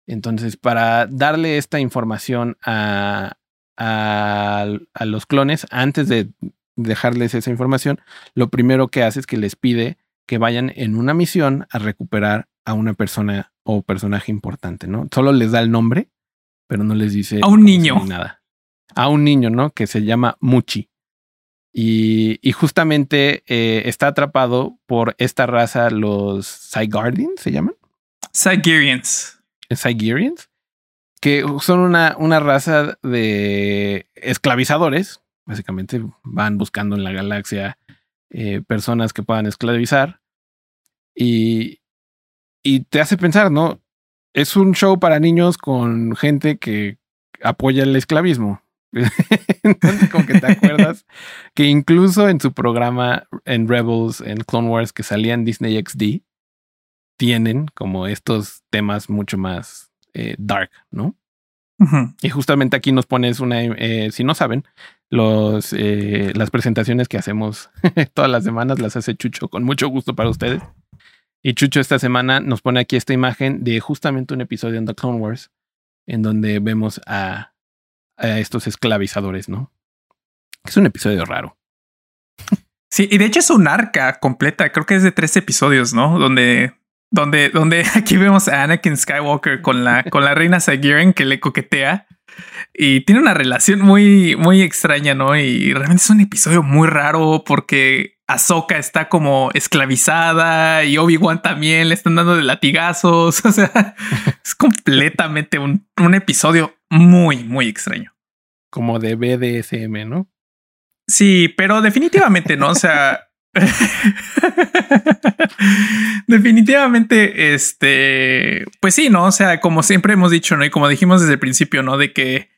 Entonces, para darle esta información a, a, a, los clones, antes de dejarles esa información, lo primero que hace es que les pide que vayan en una misión a recuperar a una persona o personaje importante, ¿no? Solo les da el nombre, pero no les dice a un niño nada. A un niño, ¿no? Que se llama Muchi. Y, y justamente eh, está atrapado por esta raza, los Zygardians, ¿se llaman? Zygerians. Zygerians, que son una, una raza de esclavizadores. Básicamente van buscando en la galaxia eh, personas que puedan esclavizar. Y, y te hace pensar, ¿no? Es un show para niños con gente que apoya el esclavismo. Entonces, como que te acuerdas que incluso en su programa en Rebels, en Clone Wars, que salía en Disney XD, tienen como estos temas mucho más eh, dark, ¿no? Y justamente aquí nos pones una, eh, si no saben, los, eh, las presentaciones que hacemos todas las semanas las hace Chucho con mucho gusto para ustedes. Y Chucho esta semana nos pone aquí esta imagen de justamente un episodio en The Clone Wars en donde vemos a a estos esclavizadores, ¿no? Es un episodio raro. Sí, y de hecho es un arca completa, creo que es de tres episodios, ¿no? Donde, donde, donde aquí vemos a Anakin Skywalker con la, con la reina Sagiren que le coquetea y tiene una relación muy, muy extraña, ¿no? Y realmente es un episodio muy raro porque Ahsoka está como esclavizada y Obi-Wan también le están dando de latigazos. O sea, es completamente un, un episodio muy, muy extraño. Como de BDSM, ¿no? Sí, pero definitivamente no. O sea, definitivamente, este, pues sí, no? O sea, como siempre hemos dicho, ¿no? Y como dijimos desde el principio, ¿no? De que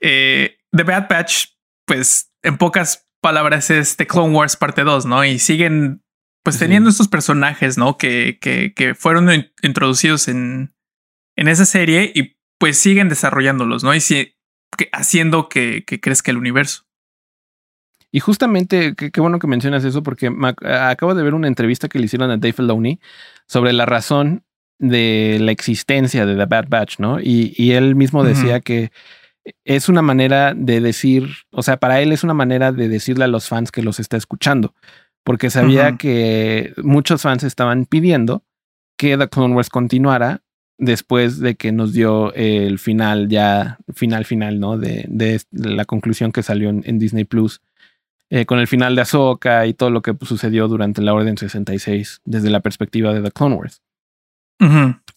eh, The Bad Batch, pues en pocas palabras es The Clone Wars parte 2, ¿no? Y siguen pues teniendo estos personajes, ¿no? Que, que, que fueron introducidos en, en esa serie y pues siguen desarrollándolos, ¿no? Y si, haciendo que, que, crezca el universo. Y justamente, qué bueno que mencionas eso, porque acabo de ver una entrevista que le hicieron a Dave Filoni sobre la razón de la existencia de The Bad Batch, ¿no? Y, y él mismo decía que es una manera de decir, o sea, para él es una manera de decirle a los fans que los está escuchando, porque sabía que muchos fans estaban pidiendo que The Clone Wars continuara después de que nos dio el final ya, final final, ¿no? De, de la conclusión que salió en, Disney Plus, eh, con el final de Ahsoka y todo lo que sucedió durante la Orden 66 desde la perspectiva de The Clone Wars.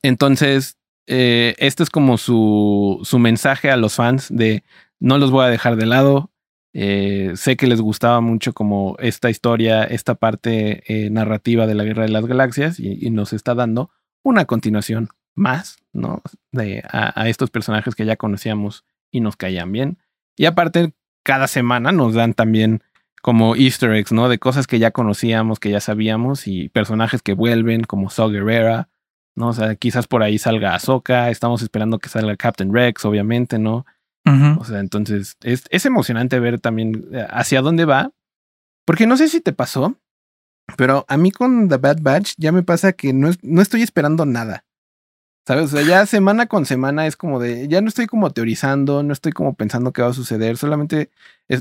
Entonces, eh, este es como su, su mensaje a los fans de no los voy a dejar de lado. Eh, sé que les gustaba mucho como esta historia, esta parte narrativa de la Guerra de las Galaxias y nos está dando una continuación más, ¿no? De, a, estos personajes que ya conocíamos y nos caían bien. Y aparte, cada semana nos dan también como easter eggs, ¿no? De cosas que ya conocíamos, que ya sabíamos y personajes que vuelven, como Saw Gerrera, ¿no? O sea, quizás por ahí salga Ahsoka, estamos esperando que salga Captain Rex, obviamente, ¿no? O sea, entonces es, es emocionante ver también eh, hacia dónde va, porque no sé si te pasó, pero a mí con The Bad Batch ya me pasa que no, no estoy esperando nada. ¿Sabes? O sea, ya semana con semana es como de, ya no estoy como teorizando, no estoy como pensando qué va a suceder, solamente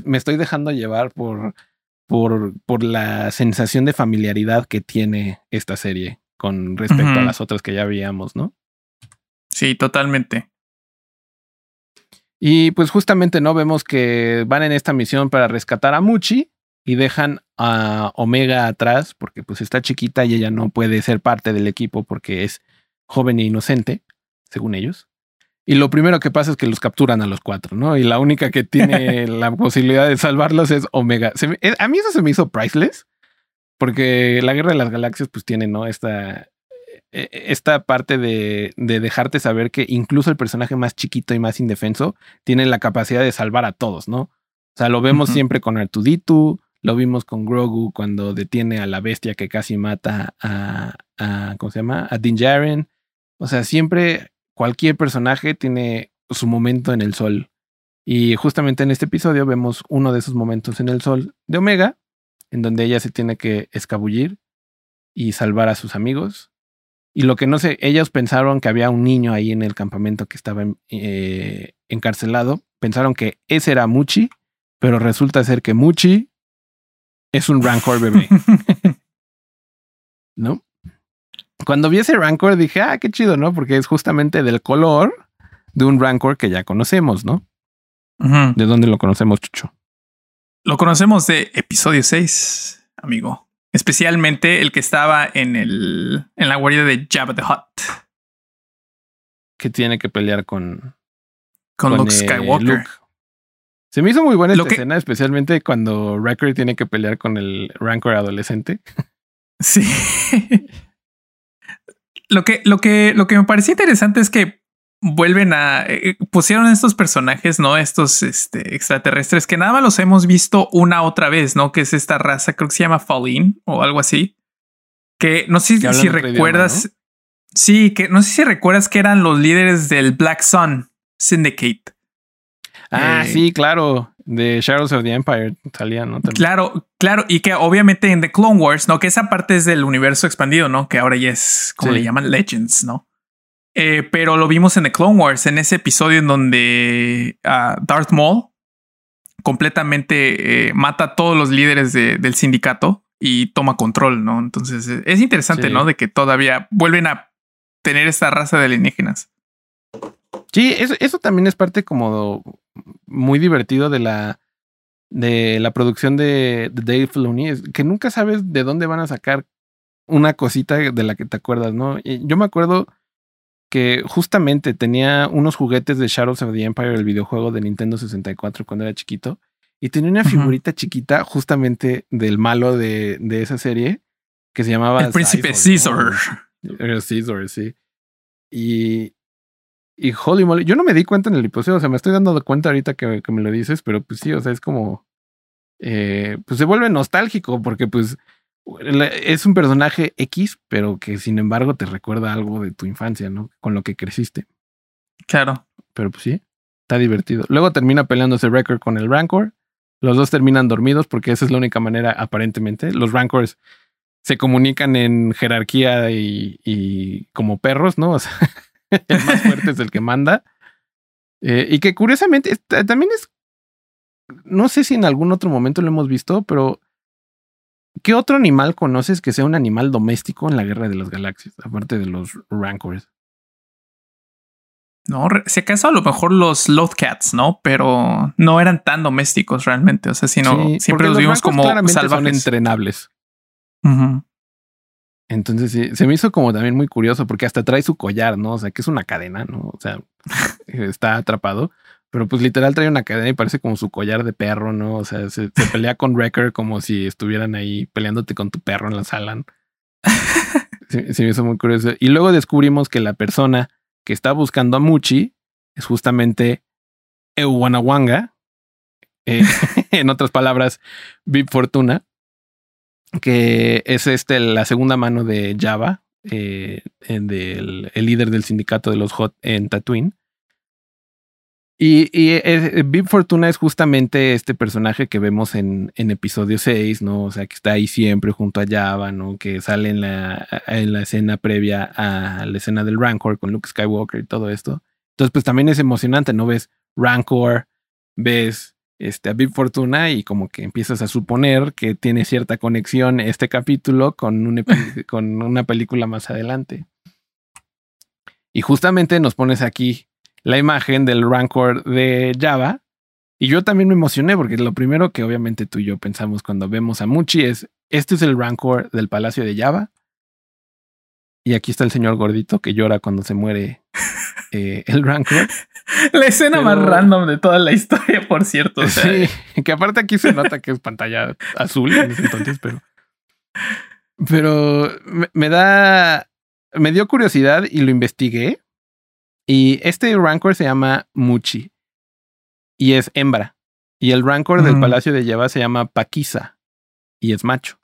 me estoy dejando llevar por, por, por la sensación de familiaridad que tiene esta serie con respecto a las otras que ya veíamos, ¿no? Sí, totalmente. Y pues justamente no vemos que van en esta misión para rescatar a Muchi y dejan a Omega atrás porque pues está chiquita y ella no puede ser parte del equipo porque es joven e inocente, según ellos. Y lo primero que pasa es que los capturan a los cuatro, ¿no? Y la única que tiene la posibilidad de salvarlos es Omega. Eh, a mí eso se me hizo priceless, porque la guerra de las galaxias, pues tiene, ¿no? Esta, e, e, esta parte de, de, dejarte saber que incluso el personaje más chiquito y más indefenso tiene la capacidad de salvar a todos, ¿no? O sea, lo vemos siempre con Artuditu, lo vimos con Grogu cuando detiene a la bestia que casi mata a, a ¿cómo se llama? A Din Djarin. O sea, siempre cualquier personaje tiene su momento en el sol. Y justamente en este episodio vemos uno de esos momentos en el sol de Omega, en donde ella se tiene que escabullir y salvar a sus amigos. Y lo que no sé, ellos pensaron que había un niño ahí en el campamento que estaba eh, encarcelado. Pensaron que ese era Muchi, pero resulta ser que Muchi es un Rancor bebé. ¿No? Cuando vi ese Rancor dije, ah, qué chido, ¿no? Porque es justamente del color de un Rancor que ya conocemos, ¿no? ¿De dónde lo conocemos, Chucho? Lo conocemos de episodio 6, amigo. Especialmente el que estaba en el en la guardia de Jabba the Hutt. Que tiene que pelear con con, Luke eh, Skywalker. Se me hizo muy buena esta escena, especialmente cuando Wrecker tiene que pelear con el Rancor adolescente. Sí. Lo que, lo que, lo que me parecía interesante es que vuelven a eh, pusieron estos personajes, no estos este, extraterrestres que nada más los hemos visto una otra vez, no que es esta raza, creo que se llama Fallen o algo así. Que no sé si recuerdas. Sí, que no sé si recuerdas que eran los líderes del Black Sun Syndicate. Ah, eh, sí, claro de Shadows of the Empire salía, ¿no? Claro, claro, y que obviamente en The Clone Wars, ¿no? Que esa parte es del universo expandido, ¿no? Que ahora ya es como le llaman Legends, ¿no? Eh, pero lo vimos en The Clone Wars, en ese episodio en donde uh, Darth Maul completamente eh, mata a todos los líderes del sindicato y toma control, ¿no? Entonces es interesante, ¿no? De que todavía vuelven a tener esta raza de alienígenas. Sí, eso, eso también es parte como muy divertido de la de la producción de, Dave Filoni, es que nunca sabes de dónde van a sacar una cosita de la que te acuerdas, ¿no? yo me acuerdo que justamente tenía unos juguetes de Shadows of the Empire, el videojuego de Nintendo 64 cuando era chiquito, y tenía una figurita chiquita justamente del malo de, de, esa serie que se llamaba... El príncipe Caesar. Caesar, sí. Y, y holy moly, yo no me di cuenta en el episodio, o sea, me estoy dando cuenta ahorita que, me lo dices, pero pues sí, o sea, es como, eh, pues se vuelve nostálgico porque pues es un personaje X, pero que sin embargo te recuerda algo de tu infancia, ¿no? Con lo que creciste. Claro. Pero pues sí, está divertido. Luego termina peleándose Record con el Rancor. Los dos terminan dormidos porque esa es la única manera, aparentemente. Los Rancors se comunican en jerarquía y, y como perros, ¿no? O sea, el más fuerte es el que manda. Eh, y que curiosamente también es, no sé si en algún otro momento lo hemos visto, pero ¿qué otro animal conoces que sea un animal doméstico en la guerra de las galaxias, aparte de los Rancors? No, si acaso a lo mejor los Lothcats, ¿no? Pero no eran tan domésticos realmente. O sea, sino siempre los vimos como salvajes. Son entrenables. Entonces sí, se me hizo como también muy curioso porque hasta trae su collar, ¿no? O sea, que es una cadena, ¿no? O sea, está atrapado, pero pues literal trae una cadena y parece como su collar de perro, ¿no? O sea, se, pelea con Wrecker como si estuvieran ahí peleándote con tu perro en la sala. se, me hizo muy curioso. Y luego descubrimos que la persona que está buscando a Muchi es justamente Euwanawanga. Eh, en otras palabras, Big Fortuna que es este la segunda mano de Java, eh, el líder del sindicato de los Hot en Tatooine. Y, y Bib Fortuna es justamente este personaje que vemos en, en, episodio 6, ¿no? O sea, que está ahí siempre junto a Java, ¿no? Que sale en la, en la escena previa a la escena del Rancor con Luke Skywalker y todo esto. Entonces, pues también es emocionante, ¿no? Ves Rancor, ves este, a Big Fortuna y como que empiezas a suponer que tiene cierta conexión este capítulo con, un con una película más adelante. Y justamente nos pones aquí la imagen del Rancor de Java. Y yo también me emocioné porque lo primero que obviamente tú y yo pensamos cuando vemos a Muchi es, este es el Rancor del Palacio de Java. Y aquí está el señor gordito que llora cuando se muere eh, el Rancor. La escena más random de toda la historia, por cierto. sí, que aparte aquí se nota que es pantalla azul en ese entonces, pero. Pero me, da. Me dio curiosidad y lo investigué. Y este Rancor se llama Muchi. Y es hembra. Y el Rancor del Palacio de Java se llama Paquisa. Y es macho.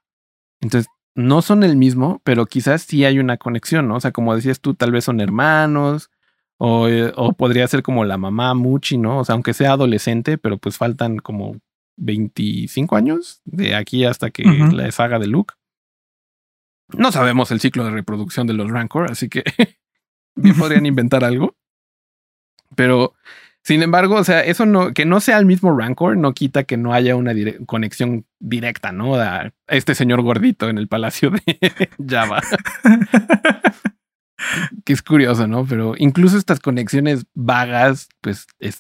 Entonces, no son el mismo, pero quizás sí hay una conexión, ¿no? O sea, como decías tú, tal vez son hermanos, o, eh, o, podría ser como la mamá Muchi, ¿no? O sea, aunque sea adolescente, pero pues faltan como 25 años de aquí hasta que la saga de Luke. No sabemos el ciclo de reproducción de los Rancor, así que bien podrían inventar algo. Pero sin embargo, o sea, eso no, que no sea el mismo Rancor no quita que no haya una conexión directa, ¿no? A este señor gordito en el palacio de Java. que es curioso, ¿no? Pero incluso estas conexiones vagas, pues es,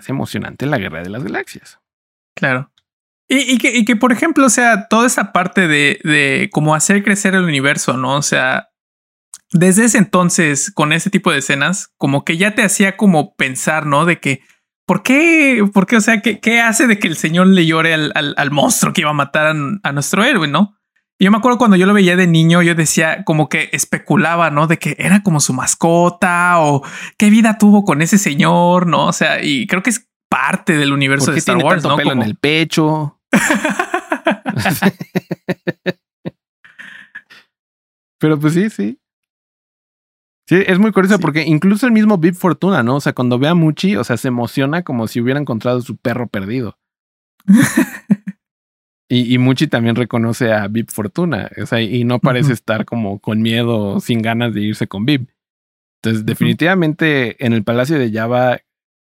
es emocionante la guerra de las galaxias. Claro. Y, que, y, que, por ejemplo, o sea, toda esa parte de, de cómo hacer crecer el universo, ¿no? O sea, desde ese entonces, con ese tipo de escenas, como que ya te hacía como pensar, ¿no? De que, ¿por qué? ¿Por qué? O sea, ¿qué, qué hace de que el señor le llore al, al, monstruo que iba a matar a, nuestro héroe, ¿no? yo me acuerdo cuando yo lo veía de niño, yo decía como que especulaba, ¿no? De que era como su mascota o qué vida tuvo con ese señor, ¿no? O sea, y creo que es parte del universo de Star Wars, ¿no? pelo en el pecho. Pero pues sí, sí. Sí, es muy curioso porque incluso el mismo Bib Fortuna, ¿no? O sea, cuando ve a Muchi, o sea, se emociona como si hubiera encontrado su perro perdido. y, y, Muchi también reconoce a Bib Fortuna, o sea, y no parece estar como con miedo, sin ganas de irse con Bib. Entonces, definitivamente en el Palacio de Java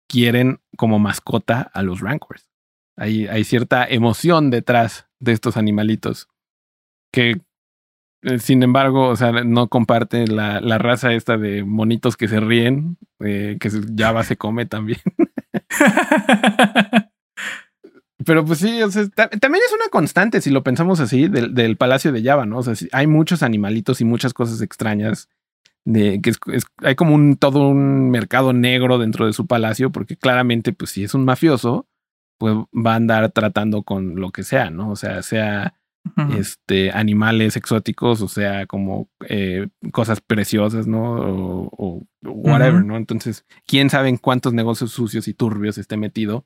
quieren como mascota a los Rancors. Hay, hay cierta emoción detrás de estos animalitos que sin embargo, o sea, no comparte la, la raza esta de monitos que se ríen, eh, que Java se come también. Pero pues sí, también es una constante, si lo pensamos así, del, del, Palacio de Java, ¿no? O sea, hay muchos animalitos y muchas cosas extrañas. De, que hay como un todo un mercado negro dentro de su palacio, porque claramente, pues si es un mafioso, pues va a andar tratando con lo que sea, ¿no? O sea, sea este, animales exóticos, o sea, como eh, cosas preciosas, ¿no? O, whatever, ¿no? Entonces, quién sabe en cuántos negocios sucios y turbios esté metido.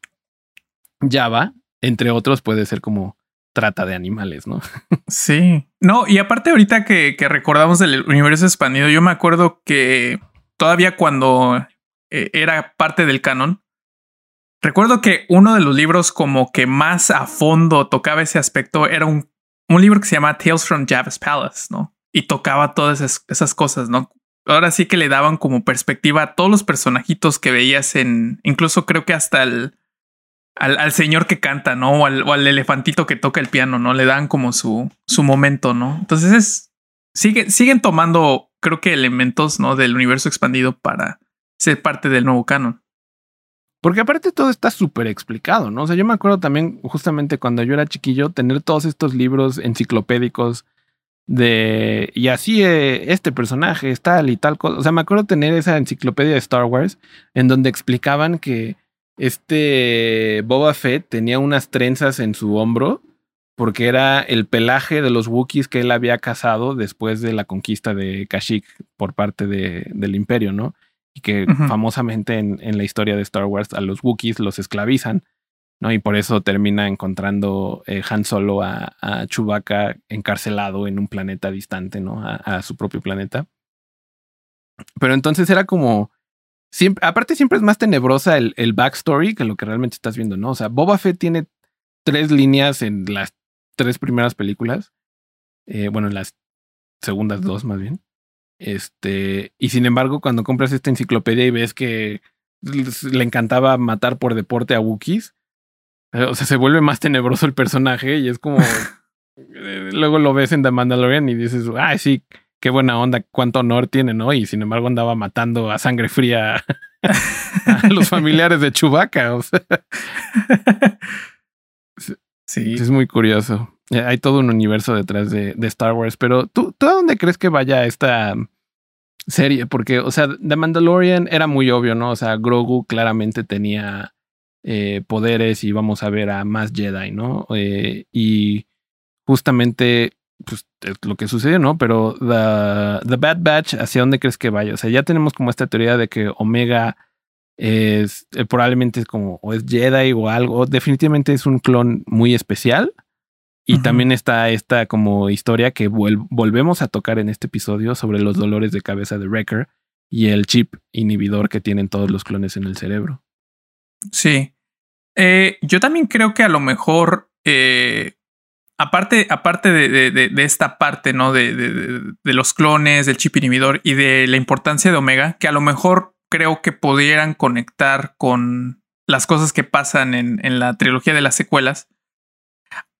Java, entre otros, puede ser como trata de animales, ¿no? sí. No, y aparte ahorita que, que recordamos del universo expandido, yo me acuerdo que todavía cuando eh, era parte del canon, recuerdo que uno de los libros como que más a fondo tocaba ese aspecto era un un libro que se llama Tales from Java's Palace, ¿no? Y tocaba todas esas, cosas, ¿no? Ahora sí que le daban como perspectiva a todos los personajitos que veías en, incluso creo que hasta el, al, señor que canta, ¿no? O al, elefantito que toca el piano, ¿no? Le dan como su, su momento, ¿no? Entonces es, sigue, siguen tomando, creo que elementos, ¿no? Del universo expandido para ser parte del nuevo canon. Porque aparte todo está súper explicado, ¿no? O sea, yo me acuerdo también justamente cuando yo era chiquillo tener todos estos libros enciclopédicos de y así eh, este personaje es tal y tal cosa. O sea, me acuerdo tener esa enciclopedia de Star Wars en donde explicaban que este Boba Fett tenía unas trenzas en su hombro porque era el pelaje de los Wookiees que él había cazado después de la conquista de Kashyyyk por parte de, del imperio, ¿no? Y que famosamente en, en, la historia de Star Wars a los Wookiees los esclavizan, ¿no? Y por eso termina encontrando eh, Han Solo a, a, Chewbacca encarcelado en un planeta distante, ¿no? A, su propio planeta. Pero entonces era como... Siempre, aparte siempre es más tenebrosa el, el backstory que lo que realmente estás viendo, ¿no? O sea, Boba Fett tiene tres líneas en las tres primeras películas. Eh, bueno, en las segundas dos más bien. Este, y sin embargo, cuando compras esta enciclopedia y ves que le encantaba matar por deporte a Wookiees, eh, o sea, se vuelve más tenebroso el personaje y es como. Eh, luego lo ves en The Mandalorian y dices, ay, sí, qué buena onda, cuánto honor tiene, ¿no? Y sin embargo andaba matando a sangre fría a los familiares de Chewbacca. O sea. Sí. Es muy curioso. Eh, hay todo un universo detrás de, Star Wars, pero ¿tú, ¿tú a dónde crees que vaya esta, serie, porque, o sea, The Mandalorian era muy obvio, ¿no? O sea, Grogu claramente tenía eh, poderes y vamos a ver a más Jedi, ¿no? Eh, y justamente, pues, es lo que sucedió, ¿no? Pero the, Bad Batch, ¿hacia dónde crees que vaya? O sea, ya tenemos como esta teoría de que Omega es probablemente es como o es Jedi o algo, definitivamente es un clon muy especial. Y también está esta como historia que volvemos a tocar en este episodio sobre los dolores de cabeza de Wrecker y el chip inhibidor que tienen todos los clones en el cerebro. Sí. Eh, yo también creo que a lo mejor, eh, aparte, aparte de, de, esta parte, ¿no? De, de, los clones, del chip inhibidor y de la importancia de Omega, que a lo mejor creo que pudieran conectar con las cosas que pasan en, en la trilogía de las secuelas.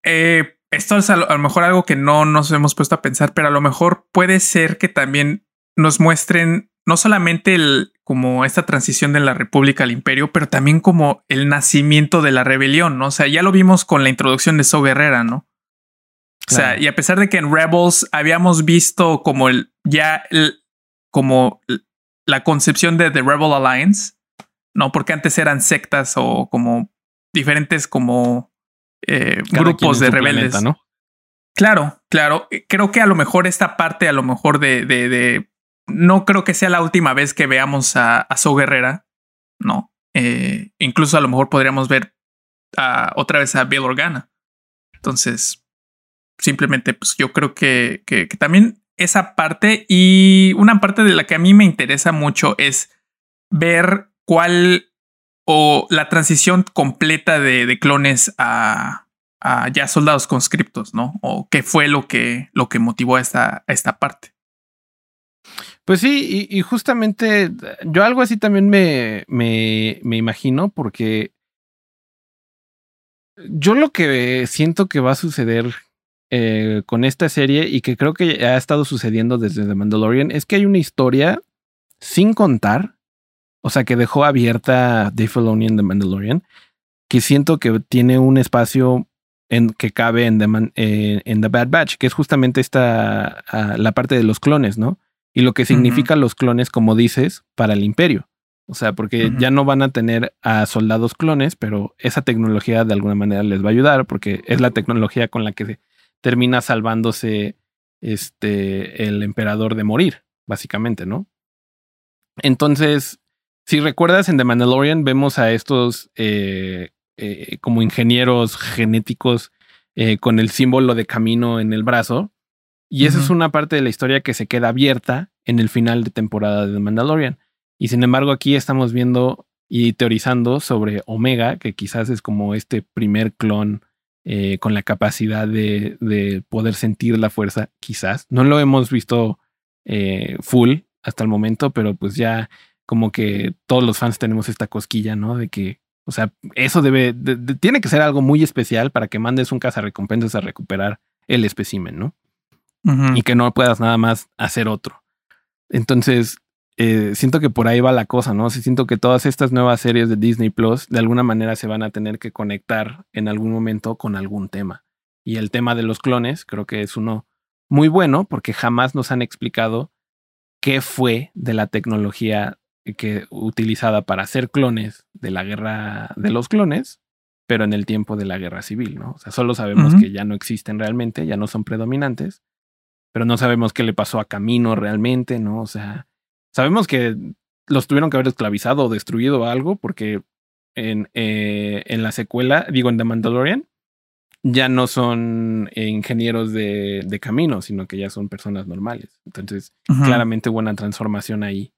Eh, esto es a lo, mejor algo que no nos hemos puesto a pensar, pero a lo mejor puede ser que también nos muestren no solamente el, como esta transición de la República al Imperio, pero también como el nacimiento de la rebelión, ¿no? O sea, ya lo vimos con la introducción de So Guerrera, ¿no? O sea, y a pesar de que en Rebels habíamos visto como el ya el, como la concepción de The Rebel Alliance, ¿no? Porque antes eran sectas o como diferentes como eh, grupos de rebeldes. ¿no? Claro, claro. Eh, creo que a lo mejor esta parte, a lo mejor de, de, no creo que sea la última vez que veamos a, a So Guerrera, no. Eh, incluso a lo mejor podríamos ver a, otra vez a Bill Organa. Entonces, simplemente, pues yo creo que, que, que, también esa parte y una parte de la que a mí me interesa mucho es ver cuál o la transición completa de, clones a, ya soldados conscriptos, ¿no? O qué fue lo que, lo que motivó a esta, esta parte. Pues sí, y, justamente yo algo así también me, me, me imagino porque yo lo que siento que va a suceder eh, con esta serie y que creo que ha estado sucediendo desde The Mandalorian es que hay una historia sin contar o sea, que dejó abierta Dave Filoni en The Mandalorian, que siento que tiene un espacio en, que cabe en The, eh, en The Bad Batch, que es justamente esta, ah, la parte de los clones, ¿no? Y lo que significa los clones, como dices, para el imperio. O sea, porque ya no van a tener a soldados clones, pero esa tecnología de alguna manera les va a ayudar, porque es la tecnología con la que termina salvándose este, el emperador de morir, básicamente, ¿no? Entonces, si recuerdas, en The Mandalorian vemos a estos eh, eh, como ingenieros genéticos eh, con el símbolo de camino en el brazo. Y esa es una parte de la historia que se queda abierta en el final de temporada de The Mandalorian. Y sin embargo, aquí estamos viendo y teorizando sobre Omega, que quizás es como este primer clon con la capacidad de, de, poder sentir la fuerza, quizás. No lo hemos visto full hasta el momento, pero pues ya como que todos los fans tenemos esta cosquilla, ¿no? De que, o sea, eso debe, tiene que ser algo muy especial para que mandes un cazarrecompensas a recuperar el espécimen, ¿no? Y que no puedas nada más hacer otro. Entonces, eh, siento que por ahí va la cosa, ¿no? siento que todas estas nuevas series de Disney Plus de alguna manera se van a tener que conectar en algún momento con algún tema. Y el tema de los clones creo que es uno muy bueno porque jamás nos han explicado qué fue de la tecnología que utilizada para hacer clones de la guerra de los clones, pero en el tiempo de la guerra civil, ¿no? O sea, solo sabemos que ya no existen realmente, ya no son predominantes, pero no sabemos qué le pasó a Camino realmente, ¿no? O sea, sabemos que los tuvieron que haber esclavizado o destruido algo, porque en, eh, en la secuela, digo en The Mandalorian, ya no son ingenieros de, de camino, sino que ya son personas normales. Entonces, claramente hubo una transformación ahí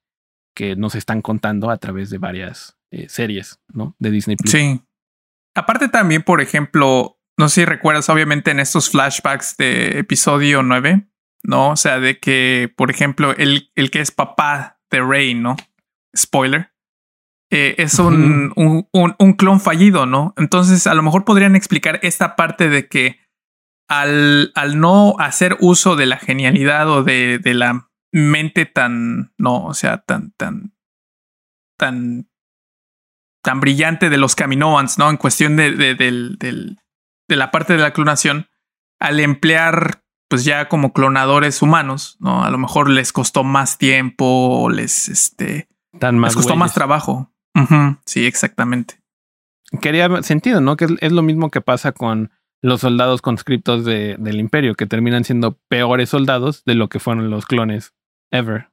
que nos están contando a través de varias eh, series, ¿no? De Disney Plus. Sí. Aparte también, por ejemplo, no sé si recuerdas, obviamente, en estos flashbacks de episodio 9, ¿no? O sea, de que, por ejemplo, el, el que es papá de Rey, ¿no? Spoiler. Eh, es un, un, un, clon fallido, ¿no? Entonces, a lo mejor podrían explicar esta parte de que al, al no hacer uso de la genialidad o de, de la mente tan, no, o sea, tan, tan, tan, tan brillante de los Caminoans, ¿no? En cuestión de, de, de la parte de la clonación, al emplear pues ya como clonadores humanos, ¿no? A lo mejor les costó más tiempo, les, este, Tan más les costó más trabajo. Sí, exactamente. Quería sentido, ¿no? Que es, es lo mismo que pasa con los soldados conscriptos de- del imperio, que terminan siendo peores soldados de lo que fueron los clones ever.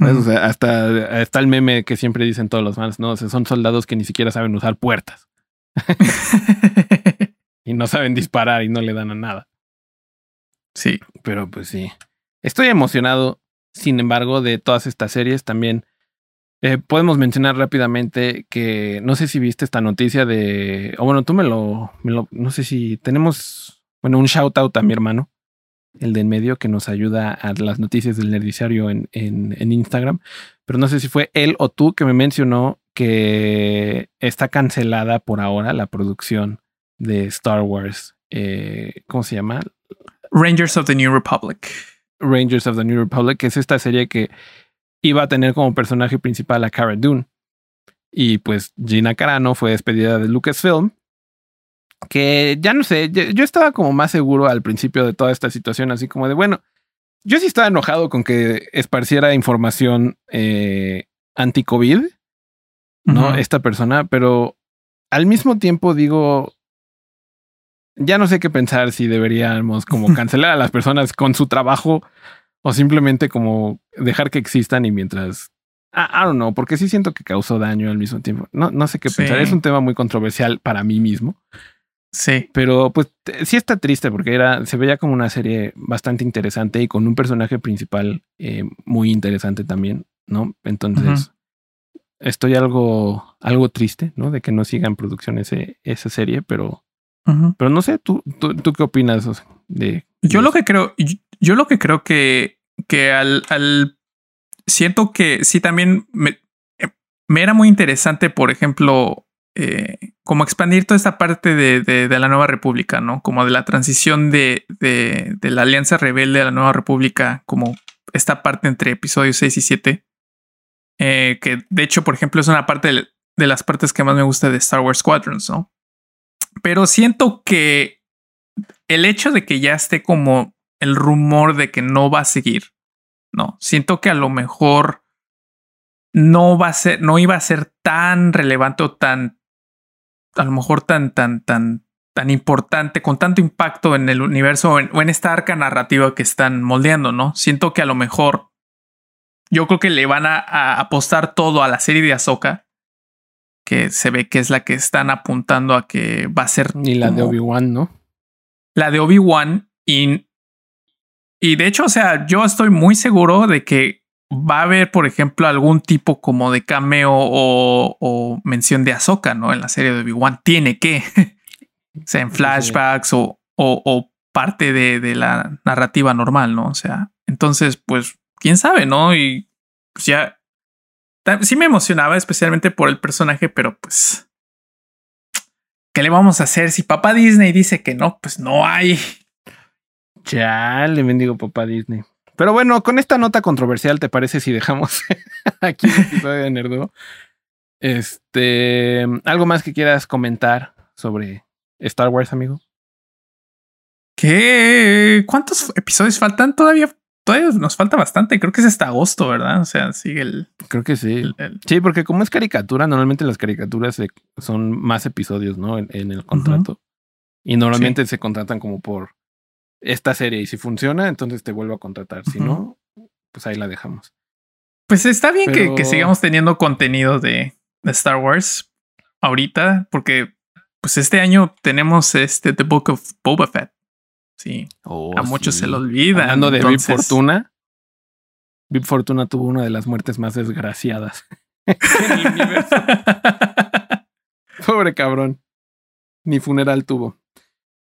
O sea, hasta está el meme que siempre dicen todos los fans, ¿no? O sea, son soldados que ni siquiera saben usar puertas y no saben disparar y no le dan a nada. sí. Pero pues sí. Estoy emocionado, sin embargo, de todas estas series también. eh, podemos mencionar rápidamente que no sé si viste esta noticia de. O bueno, tú me lo, me lo- No sé si tenemos. Bueno, un shout out a mi hermano, el de en medio, que nos ayuda a las noticias del nerdiciario en, en, en Instagram. Pero no sé si fue él o tú que me mencionó que está cancelada por ahora la producción de Star Wars. eh, ¿Cómo se llama? Rangers of the New Republic. Rangers of the New Republic, que es esta serie que iba a tener como personaje principal a Cara Dune. Y pues Gina Carano fue despedida de Lucasfilm. Que ya no sé, yo, estaba como más seguro al principio de toda esta situación, así como de, bueno, yo sí estaba enojado con que esparciera información eh, anti-COVID, ¿no? Esta persona, pero al mismo tiempo digo, ya no sé qué pensar si deberíamos como cancelar a las personas con su trabajo o simplemente como dejar que existan y mientras... I, I don't know, porque sí siento que causó daño al mismo tiempo. No, no sé qué Sí. pensar. Es un tema muy controversial para mí mismo, Sí. pero pues sí está triste porque era, se veía como una serie bastante interesante y con un personaje principal eh, muy interesante también, ¿no? Entonces, estoy algo, algo triste, ¿no? De que no siga en producción ese, esa serie, pero, pero no sé, ¿tú, tú, tú qué opinas de... Yo de lo eso? que creo, yo- yo lo que creo que, que al, al siento que sí también me, eh, me era muy interesante, por ejemplo, eh, como expandir toda esta parte de, de- la nueva república, ¿no? Como de la transición de, de, la alianza rebelde a la nueva república, como esta parte entre episodios 6 y 7. eh, que de hecho, por ejemplo, es una parte de las partes que más me gusta de Star Wars Squadrons, ¿no? Pero siento que el hecho de que ya esté como el rumor de que no va a seguir, no, siento que a lo mejor no va a ser, no iba a ser tan relevante o tan, a lo mejor tan, tan, tan, tan importante, con tanto impacto en el universo o en, o en esta arca narrativa que están moldeando, ¿no? Siento que a lo mejor yo creo que le van a, a apostar todo a la serie de Ahsoka, que se ve que es la que están apuntando a que va a ser Ni la de Obi-Wan, ¿no? la de Obi-Wan y, y de hecho, o sea, yo estoy muy seguro de que va a haber, por ejemplo, algún tipo como de cameo o, o mención de Ahsoka, ¿no? En la serie de Obi-Wan. Tiene que, o sea, en sí. flashbacks o, o, o parte de, de la narrativa normal, ¿no? O sea, entonces, pues, quién sabe, ¿no? Y pues ya, sí me emocionaba especialmente por el personaje, pero pues... ¿Qué le vamos a hacer? Si papá Disney dice que no, pues no hay. Ya le bendigo papá Disney. Pero bueno, con esta nota controversial, ¿te parece si dejamos aquí el episodio de Nerdo? Este, ¿algo más que quieras comentar sobre Star Wars, amigo? ¿Qué? ¿Cuántos episodios faltan? Todavía, todavía nos falta bastante. Creo que es hasta agosto, ¿verdad? O sea, sigue el. Creo que sí. el- el- Sí, porque como es caricatura, normalmente las caricaturas son más episodios, ¿no? En, en el contrato. Y normalmente se contratan como por esta serie. Y si funciona, entonces te vuelvo a contratar. Si no, pues ahí la dejamos. Pues está bien que, Pero- que sigamos teniendo contenido de, de Star Wars ahorita, porque pues este año tenemos este The Book of Boba Fett. Sí, a muchos se lo olvida. Hablando de entonces- Big Fortuna. Big Fortuna tuvo una de las muertes más desgraciadas en el universo. Pobre cabrón. Ni funeral tuvo.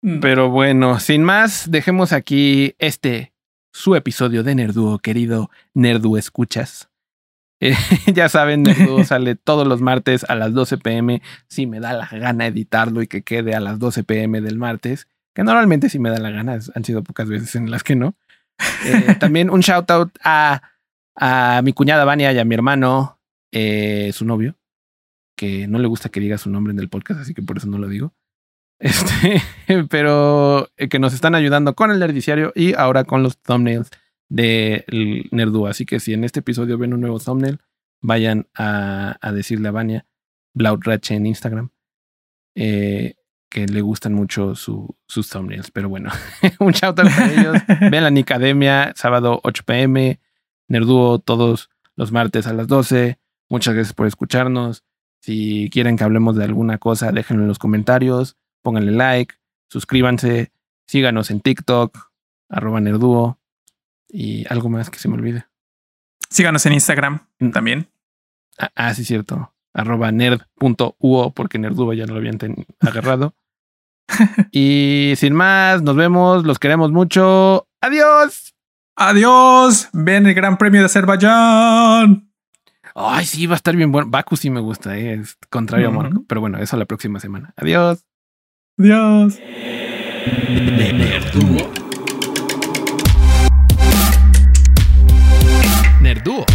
Pero bueno, sin más, dejemos aquí este su episodio de Nerduo, querido Nerdu Escuchas. Eh, ya saben, Nerduo sale todos los martes a las 12 pm. Si me da la gana editarlo y que quede a las 12 pm del martes, que normalmente sí me da la gana, han sido pocas veces en las que no. Eh, también un shout out a, a mi cuñada Vania y a mi hermano, eh, su novio, que no le gusta que diga su nombre en el podcast, así que por eso no lo digo. Este, pero eh, que nos están ayudando con el Nerdiciario y ahora con los thumbnails del Nerdu. Así que si en este episodio ven un nuevo thumbnail, vayan a, decirle a Vania, Blautrache en Instagram, eh, que le gustan mucho sus thumbnails. Pero bueno, un shout out para ellos. Ven la Nicademia, sábado 8 pm, Nerduo todos los martes a las 12. Muchas gracias por escucharnos. Si quieren que hablemos de alguna cosa, déjenlo en los comentarios, pónganle like, suscríbanse, síganos en TikTok, arroba Nerduo y algo más que se me olvide. Síganos en Instagram mm. también. Ah, ah, sí, cierto. Arroba nerd.uo porque Nerduo ya no lo habían agarrado. y sin más, nos vemos, los queremos mucho. Adiós. Adiós. Ven el Gran Premio de Azerbaiyán. Ay, sí, va a estar bien bueno. Baku sí me gusta, ¿eh? es contrario a Mónaco. Pero bueno, eso la próxima semana. Adiós. Adiós. Nerduo.